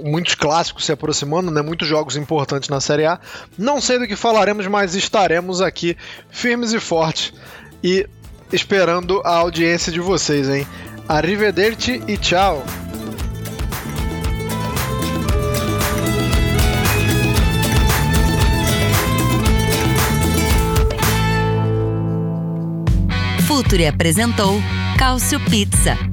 muitos clássicos se aproximando, né? Muitos jogos importantes na Série A. Não sei do que falaremos, mas estaremos aqui firmes e fortes e esperando a audiência de vocês, hein? Arrivederci e tchau! Futuri apresentou Cálcio Pizza